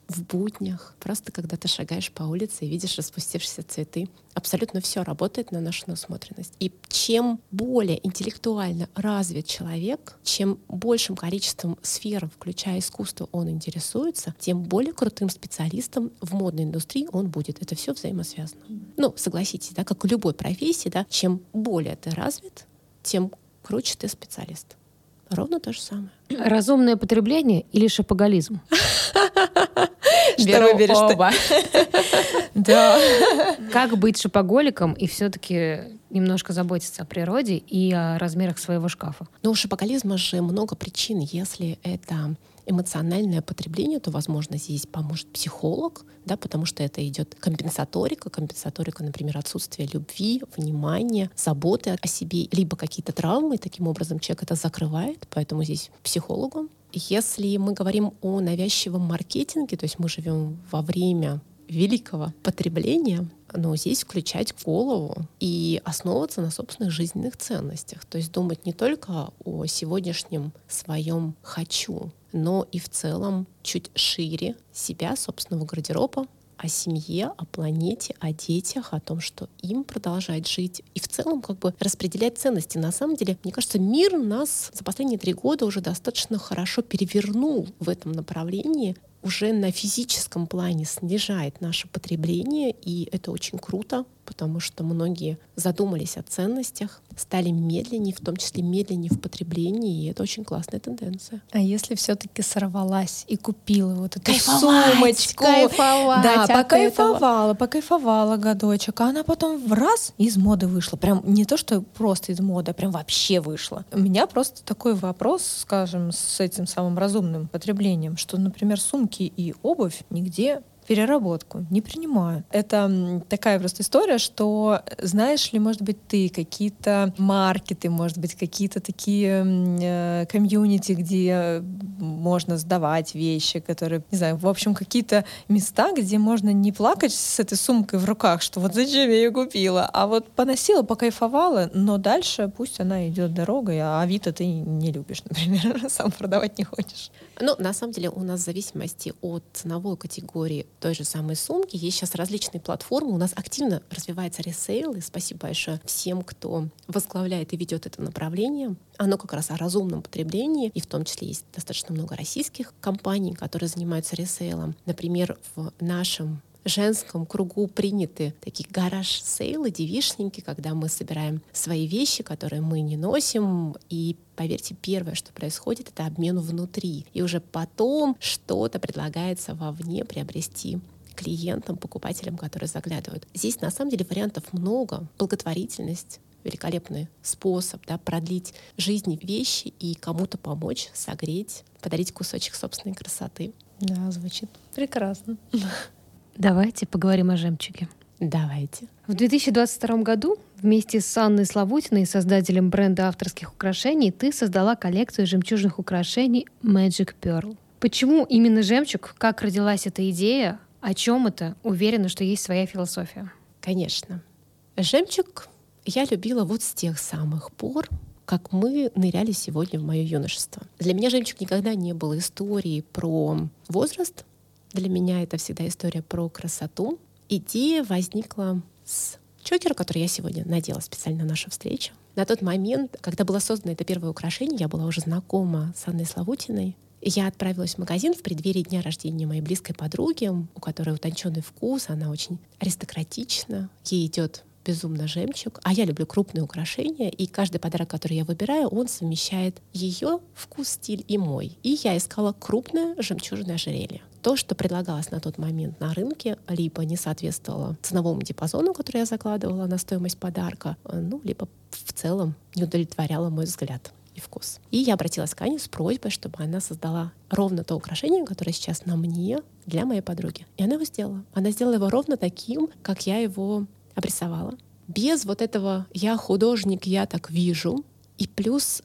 в буднях, просто когда ты шагаешь по улице и видишь распустившиеся цветы. Абсолютно все работает на нашу насмотренность. И чем более интеллектуально развит человек, чем большим количеством сфер, включая искусство, он интересуется, тем более крутым специалистом в модной индустрии он будет. Это все взаимосвязано. Ну, согласитесь, да, как в любой профессии, да, чем более ты развит, тем круче ты специалист. Ровно то же самое. Разумное потребление или шопоголизм? Что выберешь ты? оба. Да. Как быть шопоголиком и все-таки немножко заботиться о природе и о размерах своего шкафа? Но у шопоголизма же много причин. Если это эмоциональное потребление, то, возможно, здесь поможет психолог, да, потому что это идет компенсаторика. Компенсаторика, например, отсутствие любви, внимания, заботы о себе, либо какие-то травмы. Таким образом, человек это закрывает, поэтому здесь психологу. Если мы говорим о навязчивом маркетинге, то есть мы живем во время великого потребления, но здесь включать голову и основываться на собственных жизненных ценностях. То есть думать не только о сегодняшнем своем «хочу», но и в целом чуть шире себя, собственного гардероба, о семье, о планете, о детях, о том, что им продолжать жить. И в целом как бы распределять ценности. На самом деле, мне кажется, мир нас за последние три года уже достаточно хорошо перевернул в этом направлении уже на физическом плане снижает наше потребление, и это очень круто, потому что многие задумались о ценностях, стали медленнее, в том числе медленнее в потреблении, и это очень классная тенденция. А если все-таки сорвалась и купила вот эту Кайфовать, сумочку, кайфовать да, покайфовала, покайфовала годочек, а она потом в раз из моды вышла. Прям не то, что просто из моды, а прям вообще вышла. У меня просто такой вопрос, скажем, с этим самым разумным потреблением, что, например, сумки и обувь нигде переработку не принимаю. Это такая просто история, что знаешь ли, может быть, ты какие-то маркеты, может быть, какие-то такие э, комьюнити, где э, можно сдавать вещи, которые, не знаю, в общем, какие-то места, где можно не плакать с этой сумкой в руках, что вот зачем я ее купила, а вот поносила, покайфовала, но дальше пусть она идет дорогой, а Авито ты не любишь, например, сам продавать не хочешь. Ну, на самом деле, у нас в зависимости от ценовой категории той же самой сумки есть сейчас различные платформы. У нас активно развивается ресейл, и спасибо большое всем, кто возглавляет и ведет это направление. Оно как раз о разумном потреблении, и в том числе есть достаточно много российских компаний, которые занимаются ресейлом. Например, в нашем женском кругу приняты такие гараж-сейлы, девишники, когда мы собираем свои вещи, которые мы не носим, и Поверьте, первое, что происходит, это обмен внутри. И уже потом что-то предлагается вовне приобрести клиентам, покупателям, которые заглядывают. Здесь на самом деле вариантов много. Благотворительность, великолепный способ да, продлить жизнь вещи и кому-то помочь, согреть, подарить кусочек собственной красоты. Да, звучит прекрасно. Давайте поговорим о жемчуге. Давайте. В 2022 году вместе с Анной Славутиной, создателем бренда авторских украшений, ты создала коллекцию жемчужных украшений Magic Pearl. Почему именно жемчуг? Как родилась эта идея? О чем это? Уверена, что есть своя философия. Конечно. Жемчуг я любила вот с тех самых пор, как мы ныряли сегодня в мое юношество. Для меня жемчуг никогда не был историей про возраст. Для меня это всегда история про красоту. Идея возникла с чокера, который я сегодня надела специально на нашу встречу. На тот момент, когда было создано это первое украшение, я была уже знакома с Анной Славутиной. Я отправилась в магазин в преддверии дня рождения моей близкой подруги, у которой утонченный вкус, она очень аристократична, ей идет безумно жемчуг, а я люблю крупные украшения, и каждый подарок, который я выбираю, он совмещает ее вкус, стиль и мой. И я искала крупное жемчужное ожерелье. То, что предлагалось на тот момент на рынке, либо не соответствовало ценовому диапазону, который я закладывала на стоимость подарка, ну, либо в целом не удовлетворяло мой взгляд и вкус. И я обратилась к Ане с просьбой, чтобы она создала ровно то украшение, которое сейчас на мне для моей подруги. И она его сделала. Она сделала его ровно таким, как я его обрисовала. Без вот этого «я художник, я так вижу». И плюс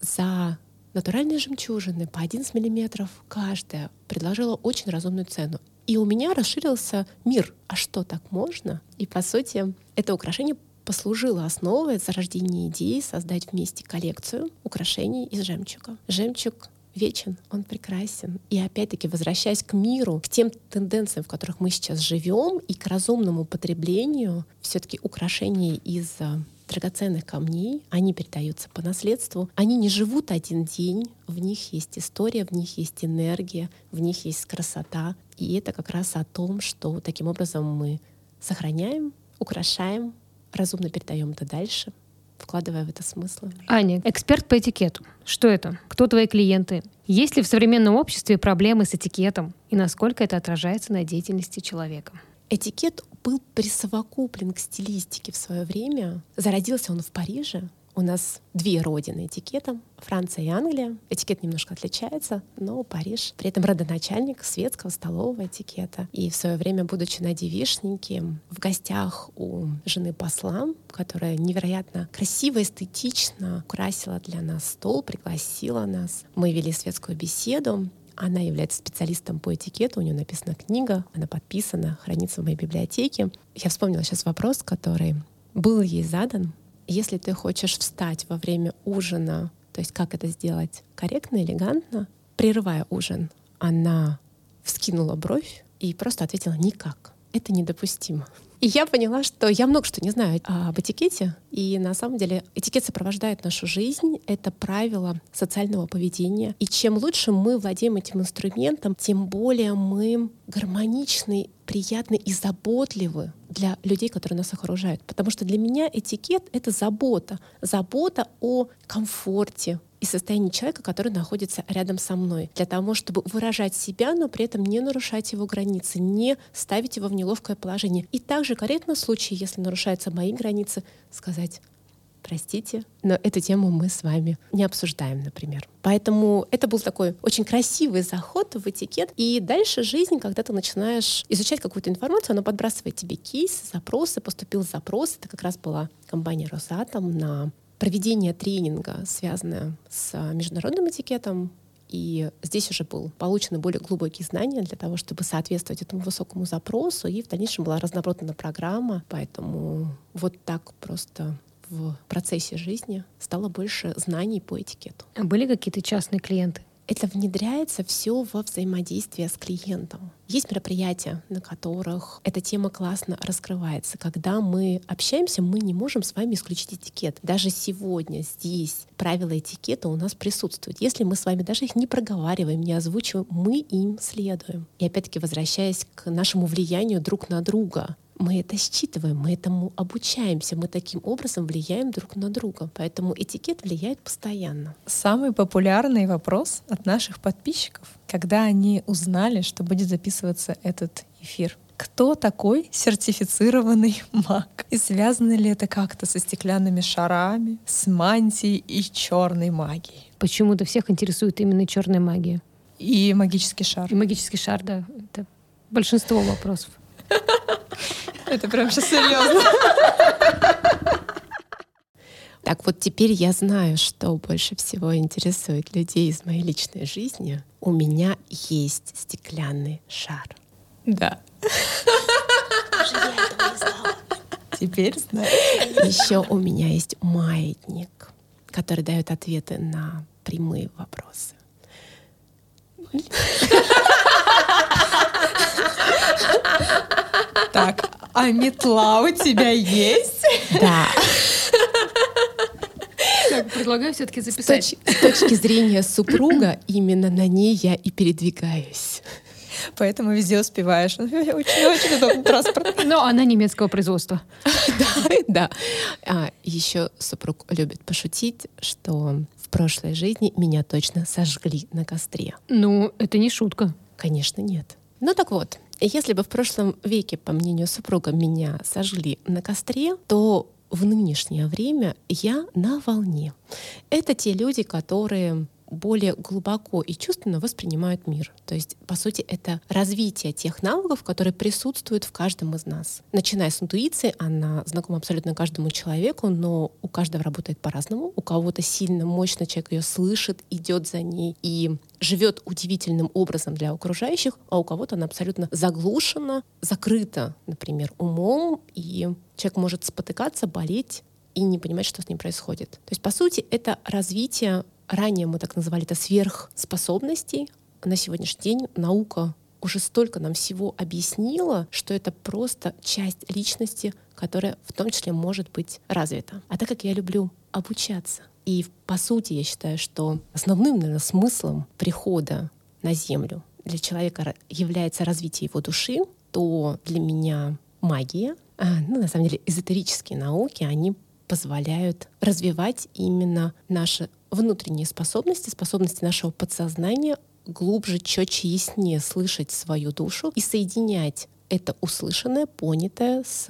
за натуральные жемчужины по 11 миллиметров каждая предложила очень разумную цену. И у меня расширился мир. А что, так можно? И, по сути, это украшение послужило основой зарождения идеи создать вместе коллекцию украшений из жемчуга. Жемчуг вечен, он прекрасен. И опять-таки, возвращаясь к миру, к тем тенденциям, в которых мы сейчас живем, и к разумному потреблению, все-таки украшения из э, драгоценных камней, они передаются по наследству. Они не живут один день, в них есть история, в них есть энергия, в них есть красота. И это как раз о том, что таким образом мы сохраняем, украшаем, разумно передаем это дальше вкладывая в это смыслы. Аня, эксперт по этикету. Что это? Кто твои клиенты? Есть ли в современном обществе проблемы с этикетом? И насколько это отражается на деятельности человека? Этикет был присовокуплен к стилистике в свое время. Зародился он в Париже у нас две родины этикета — Франция и Англия. Этикет немножко отличается, но Париж при этом родоначальник светского столового этикета. И в свое время, будучи на девишнике, в гостях у жены посла, которая невероятно красиво, эстетично украсила для нас стол, пригласила нас. Мы вели светскую беседу, она является специалистом по этикету, у нее написана книга, она подписана, хранится в моей библиотеке. Я вспомнила сейчас вопрос, который был ей задан если ты хочешь встать во время ужина, то есть как это сделать корректно, элегантно, прерывая ужин, она вскинула бровь и просто ответила «никак». Это недопустимо. И я поняла, что я много что не знаю об этикете. И на самом деле этикет сопровождает нашу жизнь. Это правило социального поведения. И чем лучше мы владеем этим инструментом, тем более мы гармоничны, приятны и заботливы для людей, которые нас окружают. Потому что для меня этикет — это забота. Забота о комфорте, и состояние человека, который находится рядом со мной, для того, чтобы выражать себя, но при этом не нарушать его границы, не ставить его в неловкое положение. И также корректно в случае, если нарушаются мои границы, сказать простите, но эту тему мы с вами не обсуждаем, например. Поэтому это был такой очень красивый заход в этикет. И дальше жизнь, когда ты начинаешь изучать какую-то информацию, она подбрасывает тебе кейс, запросы, поступил запрос. Это как раз была компания «Росатом» на проведение тренинга, связанное с а, международным этикетом, и здесь уже был получены более глубокие знания для того, чтобы соответствовать этому высокому запросу. И в дальнейшем была разработана программа. Поэтому вот так просто в процессе жизни стало больше знаний по этикету. А были какие-то частные клиенты? Это внедряется все во взаимодействие с клиентом. Есть мероприятия, на которых эта тема классно раскрывается. Когда мы общаемся, мы не можем с вами исключить этикет. Даже сегодня здесь правила этикета у нас присутствуют. Если мы с вами даже их не проговариваем, не озвучиваем, мы им следуем. И опять-таки, возвращаясь к нашему влиянию друг на друга, мы это считываем, мы этому обучаемся, мы таким образом влияем друг на друга. Поэтому этикет влияет постоянно. Самый популярный вопрос от наших подписчиков, когда они узнали, что будет записываться этот эфир. Кто такой сертифицированный маг? И связано ли это как-то со стеклянными шарами, с мантией и черной магией? Почему-то всех интересует именно черная магия. И магический шар. И магический шар, да. Это большинство вопросов. Это прям сейчас серьезно. Так вот теперь я знаю, что больше всего интересует людей из моей личной жизни. У меня есть стеклянный шар. Да. Теперь знаю. Еще у меня есть маятник, который дает ответы на прямые вопросы. Так, а метла у тебя есть? Да. Так, предлагаю все-таки С, записать. точ- с точки зрения супруга, именно на ней я и передвигаюсь. Поэтому везде успеваешь. Очень-очень удобный транспорт. Но она немецкого производства. Да. А, еще супруг любит пошутить, что в прошлой жизни меня точно сожгли на костре. Ну, это не шутка. Конечно, нет. Ну так вот, если бы в прошлом веке, по мнению супруга, меня сожгли на костре, то в нынешнее время я на волне. Это те люди, которые более глубоко и чувственно воспринимают мир. То есть, по сути, это развитие тех навыков, которые присутствуют в каждом из нас. Начиная с интуиции, она знакома абсолютно каждому человеку, но у каждого работает по-разному. У кого-то сильно, мощно человек ее слышит, идет за ней и живет удивительным образом для окружающих, а у кого-то она абсолютно заглушена, закрыта, например, умом, и человек может спотыкаться, болеть и не понимать, что с ним происходит. То есть, по сути, это развитие, ранее мы так называли это сверхспособностей. На сегодняшний день наука уже столько нам всего объяснила, что это просто часть личности, которая в том числе может быть развита. А так как я люблю обучаться, и по сути я считаю, что основным, наверное, смыслом прихода на Землю для человека является развитие его души, то для меня магия, а, ну, на самом деле, эзотерические науки, они позволяют развивать именно наши внутренние способности, способности нашего подсознания глубже, четче, яснее слышать свою душу и соединять это услышанное, понятое с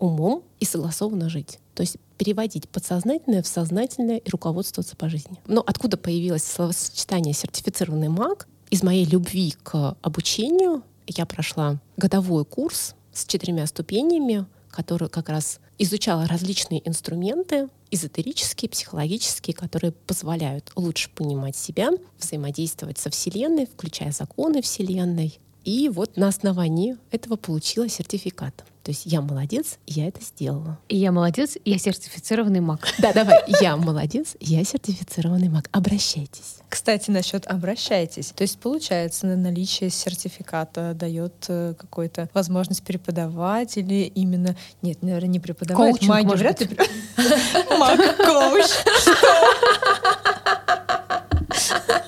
умом и согласованно жить. То есть переводить подсознательное в сознательное и руководствоваться по жизни. Но откуда появилось словосочетание «сертифицированный маг»? Из моей любви к обучению я прошла годовой курс с четырьмя ступенями, который как раз изучала различные инструменты, эзотерические, психологические, которые позволяют лучше понимать себя, взаимодействовать со Вселенной, включая законы Вселенной. И вот на основании этого получила сертификат. То есть я молодец, я это сделала. И я молодец, я сертифицированный маг. Да, давай, я молодец, я сертифицированный маг. Обращайтесь. Кстати, насчет обращайтесь. То есть, получается, на наличие сертификата дает э, какую-то возможность преподавать или именно... Нет, наверное, не преподавать. Коучинг, Маги может вряд ли... Маг-коуч. Ну,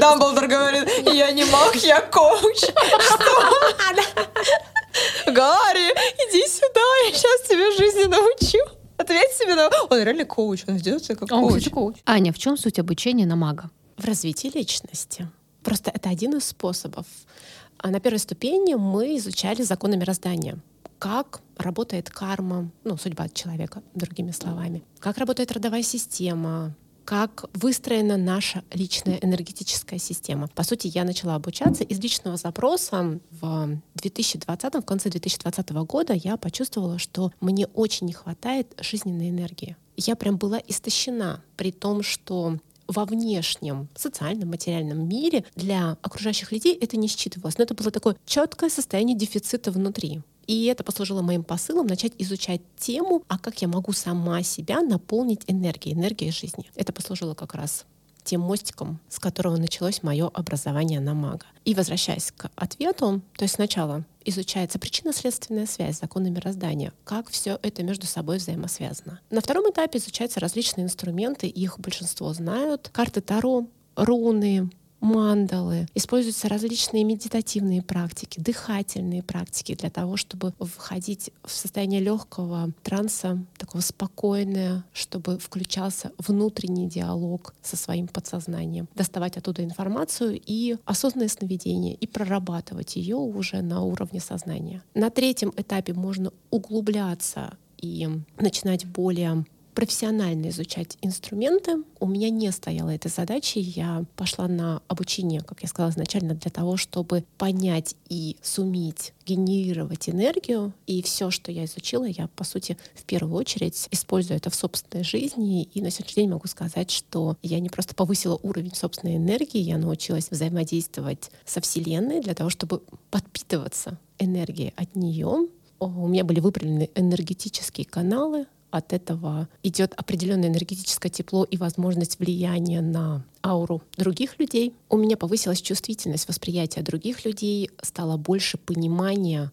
Такой Дамблдор говорит, я не маг, я коуч. Что? Гарри, иди сюда, я сейчас тебе жизни научу. Ответь себе на... Он реально коуч, он ведет себя как он, коуч. коуч. Аня, в чем суть обучения на мага? в развитии личности. Просто это один из способов. А на первой ступени мы изучали законы мироздания. Как работает карма, ну, судьба человека, другими словами. Как работает родовая система, как выстроена наша личная энергетическая система. По сути, я начала обучаться из личного запроса в 2020, в конце 2020 года я почувствовала, что мне очень не хватает жизненной энергии. Я прям была истощена, при том, что во внешнем социальном, материальном мире для окружающих людей это не считывалось. Но это было такое четкое состояние дефицита внутри. И это послужило моим посылом начать изучать тему, а как я могу сама себя наполнить энергией, энергией жизни. Это послужило как раз тем мостиком, с которого началось мое образование на мага. И возвращаясь к ответу, то есть сначала изучается причинно-следственная связь, законы мироздания, как все это между собой взаимосвязано. На втором этапе изучаются различные инструменты, их большинство знают. Карты Таро, руны, мандалы, используются различные медитативные практики, дыхательные практики для того, чтобы входить в состояние легкого транса, такого спокойное, чтобы включался внутренний диалог со своим подсознанием, доставать оттуда информацию и осознанное сновидение, и прорабатывать ее уже на уровне сознания. На третьем этапе можно углубляться и начинать более профессионально изучать инструменты. У меня не стояла этой задачи. Я пошла на обучение, как я сказала изначально, для того, чтобы понять и суметь генерировать энергию. И все, что я изучила, я, по сути, в первую очередь использую это в собственной жизни. И на сегодняшний день могу сказать, что я не просто повысила уровень собственной энергии, я научилась взаимодействовать со Вселенной для того, чтобы подпитываться энергией от нее. У меня были выправлены энергетические каналы, от этого идет определенное энергетическое тепло и возможность влияния на ауру других людей. У меня повысилась чувствительность восприятия других людей, стало больше понимания,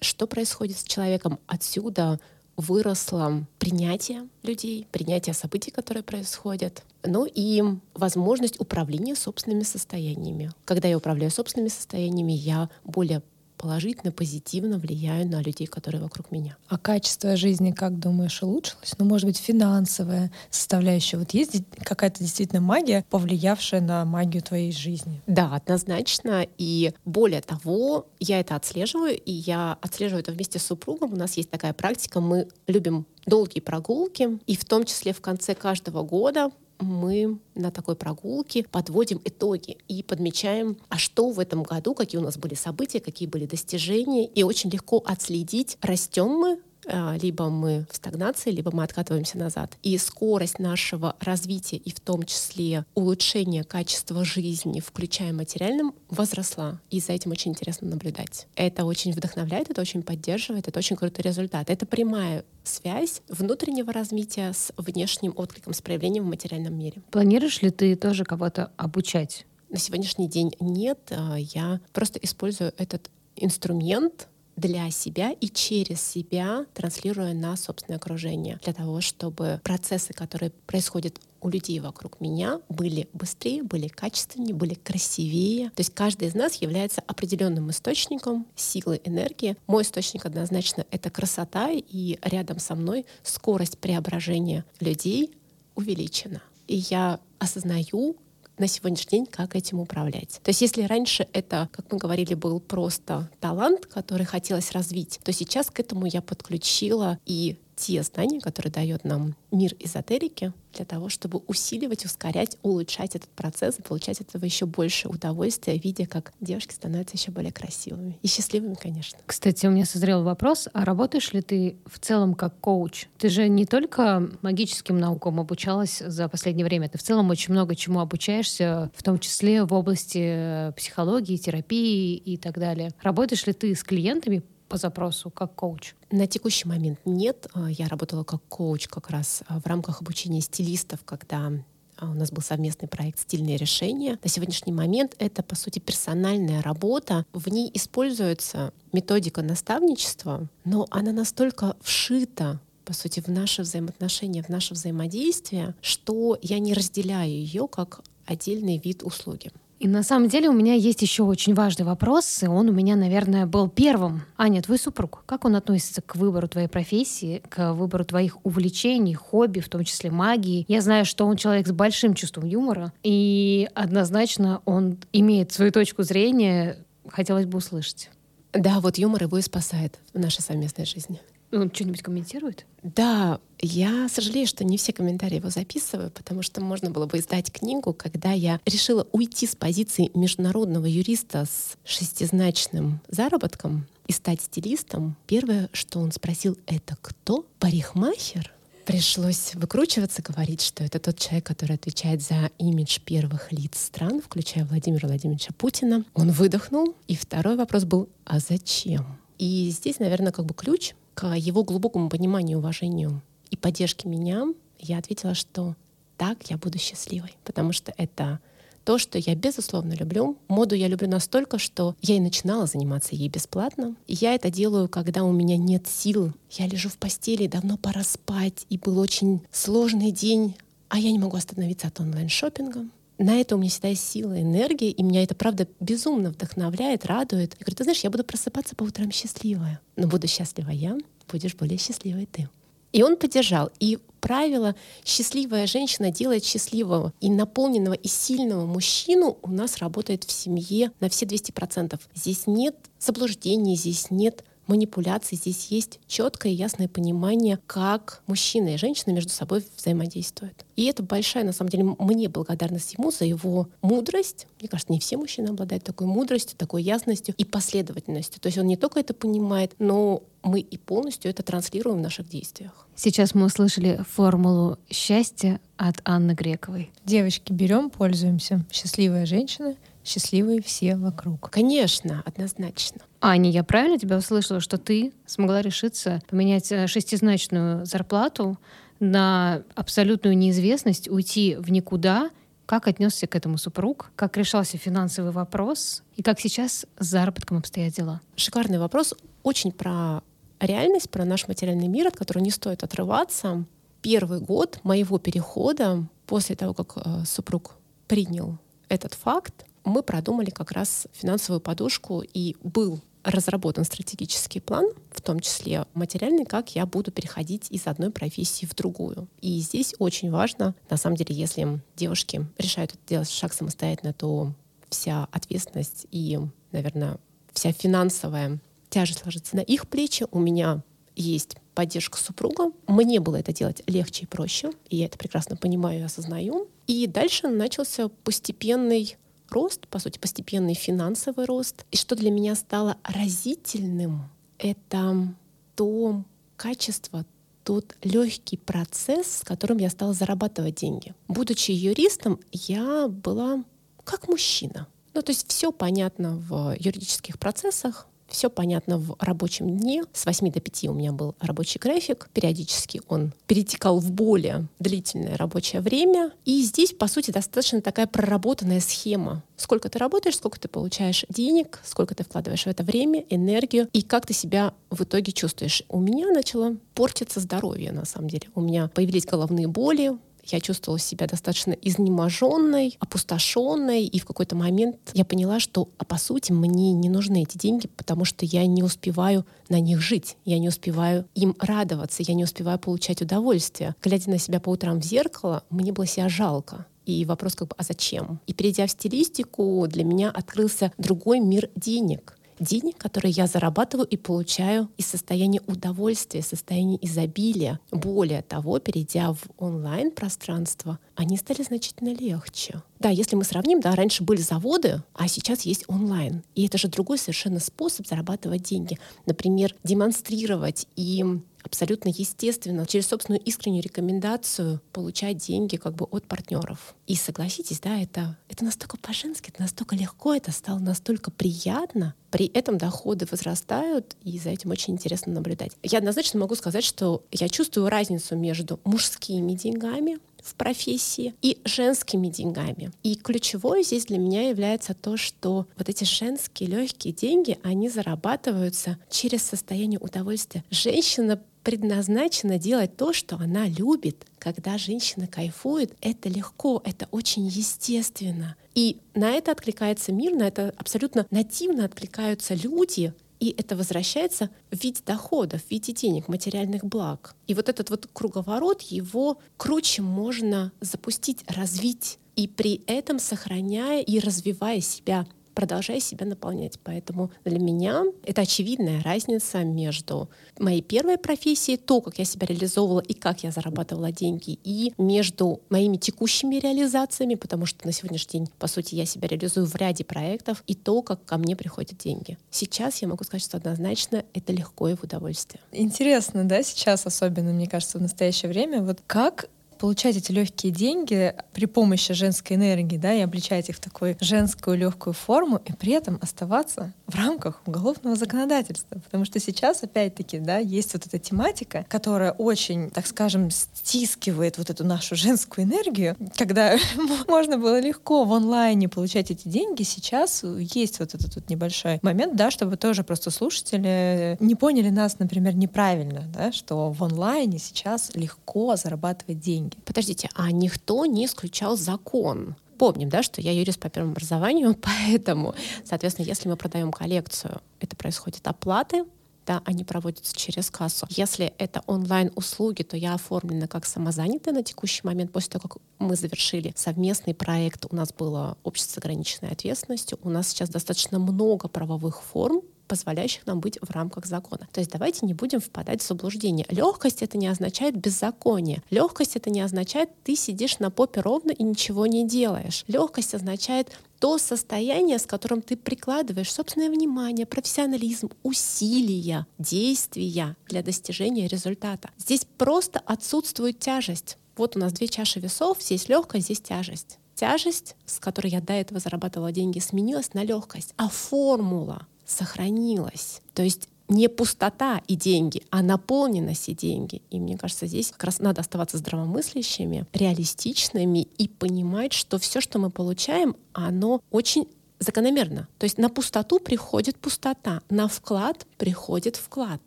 что происходит с человеком. Отсюда выросло принятие людей, принятие событий, которые происходят, ну и возможность управления собственными состояниями. Когда я управляю собственными состояниями, я более положительно, позитивно влияю на людей, которые вокруг меня. А качество жизни, как думаешь, улучшилось? Ну, может быть, финансовая составляющая. Вот есть какая-то действительно магия, повлиявшая на магию твоей жизни? Да, однозначно. И более того, я это отслеживаю, и я отслеживаю это вместе с супругом. У нас есть такая практика, мы любим долгие прогулки, и в том числе в конце каждого года мы на такой прогулке подводим итоги и подмечаем, а что в этом году, какие у нас были события, какие были достижения. И очень легко отследить, растем мы либо мы в стагнации, либо мы откатываемся назад. И скорость нашего развития, и в том числе улучшение качества жизни, включая материальным, возросла. И за этим очень интересно наблюдать. Это очень вдохновляет, это очень поддерживает, это очень крутой результат. Это прямая связь внутреннего развития с внешним откликом, с проявлением в материальном мире. Планируешь ли ты тоже кого-то обучать? На сегодняшний день нет. А, я просто использую этот инструмент для себя и через себя транслируя на собственное окружение, для того, чтобы процессы, которые происходят у людей вокруг меня, были быстрее, были качественнее, были красивее. То есть каждый из нас является определенным источником силы энергии. Мой источник однозначно — это красота, и рядом со мной скорость преображения людей увеличена. И я осознаю, на сегодняшний день, как этим управлять. То есть если раньше это, как мы говорили, был просто талант, который хотелось развить, то сейчас к этому я подключила и те знания, которые дает нам мир эзотерики, для того, чтобы усиливать, ускорять, улучшать этот процесс и получать от этого еще больше удовольствия, видя, как девушки становятся еще более красивыми и счастливыми, конечно. Кстати, у меня созрел вопрос, а работаешь ли ты в целом как коуч? Ты же не только магическим наукам обучалась за последнее время, ты в целом очень много чему обучаешься, в том числе в области психологии, терапии и так далее. Работаешь ли ты с клиентами по запросу как коуч? На текущий момент нет. А, я работала как коуч как раз а, в рамках обучения стилистов, когда а, у нас был совместный проект «Стильные решения». На сегодняшний момент это, по сути, персональная работа. В ней используется методика наставничества, но она настолько вшита по сути, в наши взаимоотношения, в наше взаимодействие, что я не разделяю ее как отдельный вид услуги. И на самом деле у меня есть еще очень важный вопрос, и он у меня, наверное, был первым. Аня, твой супруг, как он относится к выбору твоей профессии, к выбору твоих увлечений, хобби, в том числе магии? Я знаю, что он человек с большим чувством юмора, и однозначно он имеет свою точку зрения. Хотелось бы услышать. Да, вот юмор его и спасает в нашей совместной жизни. Он что-нибудь комментирует? Да, я сожалею, что не все комментарии его записываю, потому что можно было бы издать книгу, когда я решила уйти с позиции международного юриста с шестизначным заработком и стать стилистом. Первое, что он спросил, это кто? Парикмахер? Пришлось выкручиваться, говорить, что это тот человек, который отвечает за имидж первых лиц стран, включая Владимира Владимировича Путина. Он выдохнул, и второй вопрос был, а зачем? И здесь, наверное, как бы ключ к его глубокому пониманию, уважению и поддержке меня, я ответила, что так я буду счастливой, потому что это то, что я безусловно люблю. Моду я люблю настолько, что я и начинала заниматься ей бесплатно. И я это делаю, когда у меня нет сил. Я лежу в постели, давно пора спать, и был очень сложный день, а я не могу остановиться от онлайн-шопинга. На это у меня всегда есть сила, энергия, и меня это, правда, безумно вдохновляет, радует. Я говорю, ты знаешь, я буду просыпаться по утрам счастливая. Но буду счастлива я, будешь более счастливой ты. И он поддержал. И правило «счастливая женщина делает счастливого и наполненного и сильного мужчину» у нас работает в семье на все 200%. Здесь нет заблуждений, здесь нет манипуляций, здесь есть четкое и ясное понимание, как мужчина и женщина между собой взаимодействуют. И это большая, на самом деле, мне благодарность ему за его мудрость. Мне кажется, не все мужчины обладают такой мудростью, такой ясностью и последовательностью. То есть он не только это понимает, но мы и полностью это транслируем в наших действиях. Сейчас мы услышали формулу счастья от Анны Грековой. Девочки, берем, пользуемся. Счастливая женщина, счастливые все вокруг. Конечно, однозначно. Аня, я правильно тебя услышала, что ты смогла решиться поменять э, шестизначную зарплату на абсолютную неизвестность, уйти в никуда — как отнесся к этому супруг? Как решался финансовый вопрос? И как сейчас с заработком обстоят дела? Шикарный вопрос. Очень про реальность, про наш материальный мир, от которого не стоит отрываться. Первый год моего перехода, после того, как э, супруг принял этот факт, мы продумали как раз финансовую подушку, и был разработан стратегический план, в том числе материальный, как я буду переходить из одной профессии в другую. И здесь очень важно, на самом деле, если девушки решают делать шаг самостоятельно, то вся ответственность и, наверное, вся финансовая тяжесть ложится на их плечи. У меня есть поддержка супруга. Мне было это делать легче и проще, и я это прекрасно понимаю и осознаю. И дальше начался постепенный рост, по сути, постепенный финансовый рост. И что для меня стало разительным, это то качество, тот легкий процесс, с которым я стала зарабатывать деньги. Будучи юристом, я была как мужчина. Ну, то есть все понятно в юридических процессах, все понятно в рабочем дне. С 8 до 5 у меня был рабочий график. Периодически он перетекал в более длительное рабочее время. И здесь, по сути, достаточно такая проработанная схема. Сколько ты работаешь, сколько ты получаешь денег, сколько ты вкладываешь в это время, энергию, и как ты себя в итоге чувствуешь. У меня начало портиться здоровье, на самом деле. У меня появились головные боли, я чувствовала себя достаточно изнеможенной, опустошенной, и в какой-то момент я поняла, что, а по сути, мне не нужны эти деньги, потому что я не успеваю на них жить, я не успеваю им радоваться, я не успеваю получать удовольствие. Глядя на себя по утрам в зеркало, мне было себя жалко. И вопрос как бы, а зачем? И перейдя в стилистику, для меня открылся другой мир денег — денег, которые я зарабатываю и получаю из состояния удовольствия, состояния изобилия. Более того, перейдя в онлайн-пространство, они стали значительно легче. Да, если мы сравним, да, раньше были заводы, а сейчас есть онлайн. И это же другой совершенно способ зарабатывать деньги. Например, демонстрировать и абсолютно естественно, через собственную искреннюю рекомендацию получать деньги как бы от партнеров. И согласитесь, да, это, это настолько по-женски, это настолько легко, это стало настолько приятно. При этом доходы возрастают, и за этим очень интересно наблюдать. Я однозначно могу сказать, что я чувствую разницу между мужскими деньгами, в профессии и женскими деньгами. И ключевое здесь для меня является то, что вот эти женские легкие деньги, они зарабатываются через состояние удовольствия. Женщина предназначена делать то, что она любит. Когда женщина кайфует, это легко, это очень естественно. И на это откликается мир, на это абсолютно нативно откликаются люди, и это возвращается в виде доходов, в виде денег, материальных благ. И вот этот вот круговорот, его круче можно запустить, развить, и при этом сохраняя и развивая себя продолжая себя наполнять. Поэтому для меня это очевидная разница между моей первой профессией, то, как я себя реализовывала и как я зарабатывала деньги, и между моими текущими реализациями, потому что на сегодняшний день, по сути, я себя реализую в ряде проектов, и то, как ко мне приходят деньги. Сейчас я могу сказать, что однозначно это легко и в удовольствие. Интересно, да, сейчас особенно, мне кажется, в настоящее время, вот как получать эти легкие деньги при помощи женской энергии, да, и обличать их в такую женскую легкую форму, и при этом оставаться в рамках уголовного законодательства. Потому что сейчас, опять-таки, да, есть вот эта тематика, которая очень, так скажем, стискивает вот эту нашу женскую энергию. Когда можно было легко в онлайне получать эти деньги, сейчас есть вот этот вот небольшой момент, да, чтобы тоже просто слушатели не поняли нас, например, неправильно, да, что в онлайне сейчас легко зарабатывать деньги деньги. Подождите, а никто не исключал закон помним, да, что я юрист по первому образованию, поэтому, соответственно, если мы продаем коллекцию, это происходит оплаты, да, они проводятся через кассу. Если это онлайн-услуги, то я оформлена как самозанятая на текущий момент. После того, как мы завершили совместный проект, у нас было общество с ограниченной ответственностью, у нас сейчас достаточно много правовых форм, позволяющих нам быть в рамках закона. То есть давайте не будем впадать в заблуждение. Легкость это не означает беззаконие. Легкость это не означает ты сидишь на попе ровно и ничего не делаешь. Легкость означает то состояние, с которым ты прикладываешь собственное внимание, профессионализм, усилия, действия для достижения результата. Здесь просто отсутствует тяжесть. Вот у нас две чаши весов, здесь легкость, здесь тяжесть. Тяжесть, с которой я до этого зарабатывала деньги, сменилась на легкость. А формула сохранилась. То есть не пустота и деньги, а наполненность и деньги. И мне кажется, здесь как раз надо оставаться здравомыслящими, реалистичными и понимать, что все, что мы получаем, оно очень закономерно. То есть на пустоту приходит пустота, на вклад приходит вклад.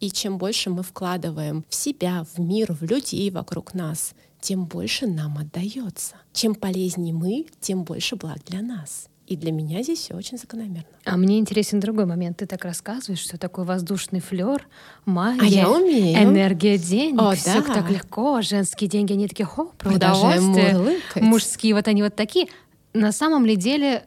И чем больше мы вкладываем в себя, в мир, в людей вокруг нас, тем больше нам отдается. Чем полезнее мы, тем больше благ для нас. И для меня здесь все очень закономерно. А мне интересен другой момент. Ты так рассказываешь, что такой воздушный флер, магия, а я умею. энергия денег, О, все да. так легко, женские деньги, они такие, хо, про удовольствие, мужские вот они вот такие. На самом ли деле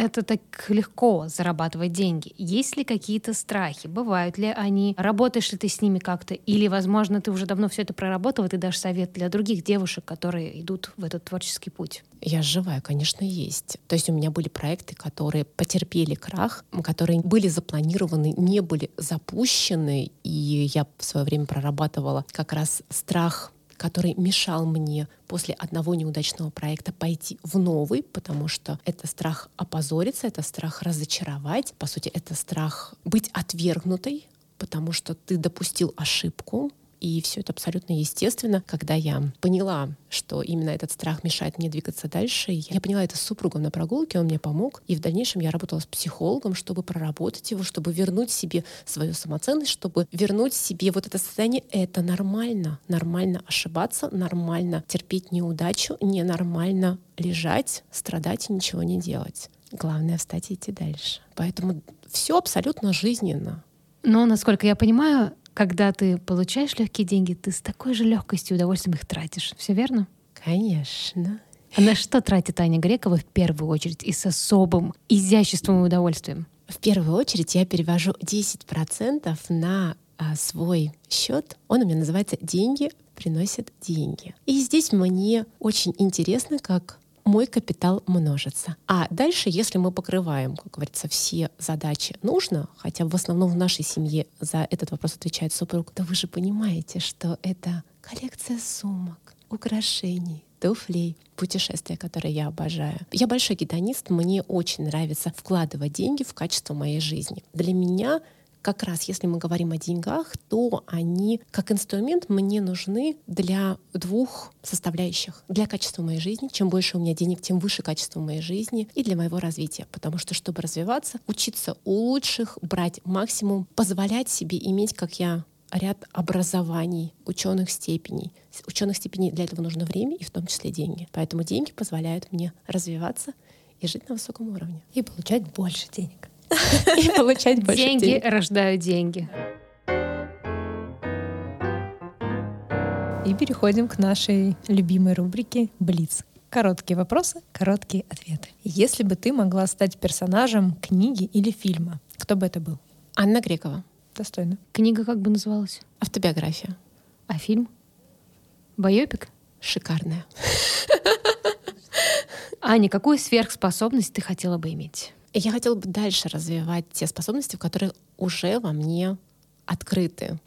это так легко зарабатывать деньги? Есть ли какие-то страхи? Бывают ли они? Работаешь ли ты с ними как-то? Или, возможно, ты уже давно все это проработал, и ты дашь совет для других девушек, которые идут в этот творческий путь? Я живая, конечно, есть. То есть у меня были проекты, которые потерпели крах, которые были запланированы, не были запущены, и я в свое время прорабатывала как раз страх который мешал мне после одного неудачного проекта пойти в новый, потому что это страх опозориться, это страх разочаровать, по сути, это страх быть отвергнутой, потому что ты допустил ошибку, и все это абсолютно естественно. Когда я поняла, что именно этот страх мешает мне двигаться дальше, я поняла это с супругом на прогулке, он мне помог. И в дальнейшем я работала с психологом, чтобы проработать его, чтобы вернуть себе свою самоценность, чтобы вернуть себе вот это состояние. Это нормально. Нормально ошибаться, нормально терпеть неудачу, ненормально лежать, страдать и ничего не делать. Главное встать и идти дальше. Поэтому все абсолютно жизненно. Но, насколько я понимаю, когда ты получаешь легкие деньги, ты с такой же легкостью и удовольствием их тратишь. Все верно? Конечно. А на что тратит Аня Грекова в первую очередь и с особым изяществом и удовольствием? В первую очередь я перевожу 10% на а, свой счет. Он у меня называется «Деньги приносят деньги». И здесь мне очень интересно, как мой капитал множится. А дальше, если мы покрываем, как говорится, все задачи нужно, хотя в основном в нашей семье за этот вопрос отвечает супруг, то вы же понимаете, что это коллекция сумок, украшений, туфлей, путешествия, которые я обожаю. Я большой гедонист, мне очень нравится вкладывать деньги в качество моей жизни. Для меня как раз если мы говорим о деньгах, то они как инструмент мне нужны для двух составляющих. Для качества моей жизни. Чем больше у меня денег, тем выше качество моей жизни и для моего развития. Потому что, чтобы развиваться, учиться у лучших, брать максимум, позволять себе иметь, как я ряд образований, ученых степеней. Ученых степеней для этого нужно время и в том числе деньги. Поэтому деньги позволяют мне развиваться и жить на высоком уровне. И получать больше денег. и получать больше денег. Деньги рождают деньги. И переходим к нашей любимой рубрике «Блиц». Короткие вопросы, короткие ответы. Если бы ты могла стать персонажем книги или фильма, кто бы это был? Анна Грекова. Достойно. Книга как бы называлась? Автобиография. А фильм? Байопик? Шикарная. Аня, какую сверхспособность ты хотела бы иметь? Я хотела бы дальше развивать те способности, которые уже во мне открыты.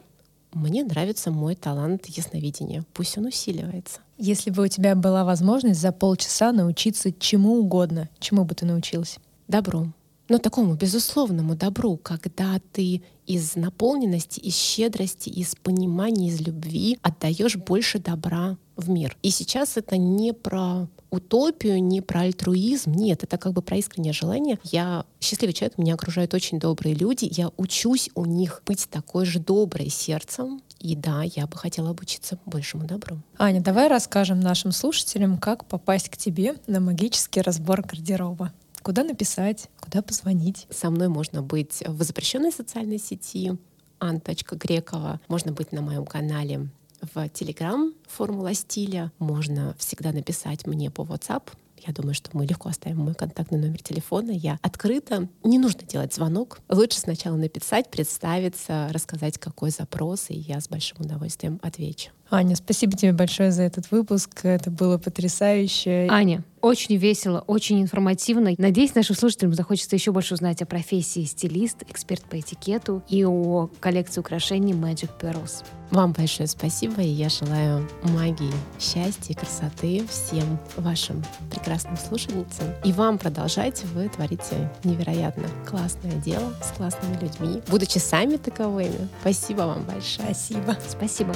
Мне нравится мой талант ясновидения. Пусть он усиливается. Если бы у тебя была возможность за полчаса научиться чему угодно, чему бы ты научилась? Добру. Но такому безусловному добру, когда ты из наполненности, из щедрости, из понимания, из любви отдаешь больше добра в мир. И сейчас это не про утопию, не про альтруизм. Нет, это как бы про искреннее желание. Я счастливый человек, меня окружают очень добрые люди. Я учусь у них быть такой же доброй сердцем И да, я бы хотела обучиться большему добру. Аня, давай расскажем нашим слушателям, как попасть к тебе на магический разбор гардероба. Куда написать, куда позвонить? Со мной можно быть в запрещенной социальной сети Ан.Грекова. Можно быть на моем канале в Телеграм «Формула стиля». Можно всегда написать мне по WhatsApp я думаю, что мы легко оставим мой контактный номер телефона. Я открыта. Не нужно делать звонок. Лучше сначала написать, представиться, рассказать, какой запрос, и я с большим удовольствием отвечу. Аня, спасибо тебе большое за этот выпуск. Это было потрясающе. Аня, очень весело, очень информативно. Надеюсь, нашим слушателям захочется еще больше узнать о профессии стилист, эксперт по этикету и о коллекции украшений Magic Pearls. Вам большое спасибо, и я желаю магии, счастья и красоты всем вашим прекрасным слушательницам. И вам продолжать, вы творите невероятно классное дело с классными людьми, будучи сами таковыми. Спасибо вам большое. Спасибо. Спасибо.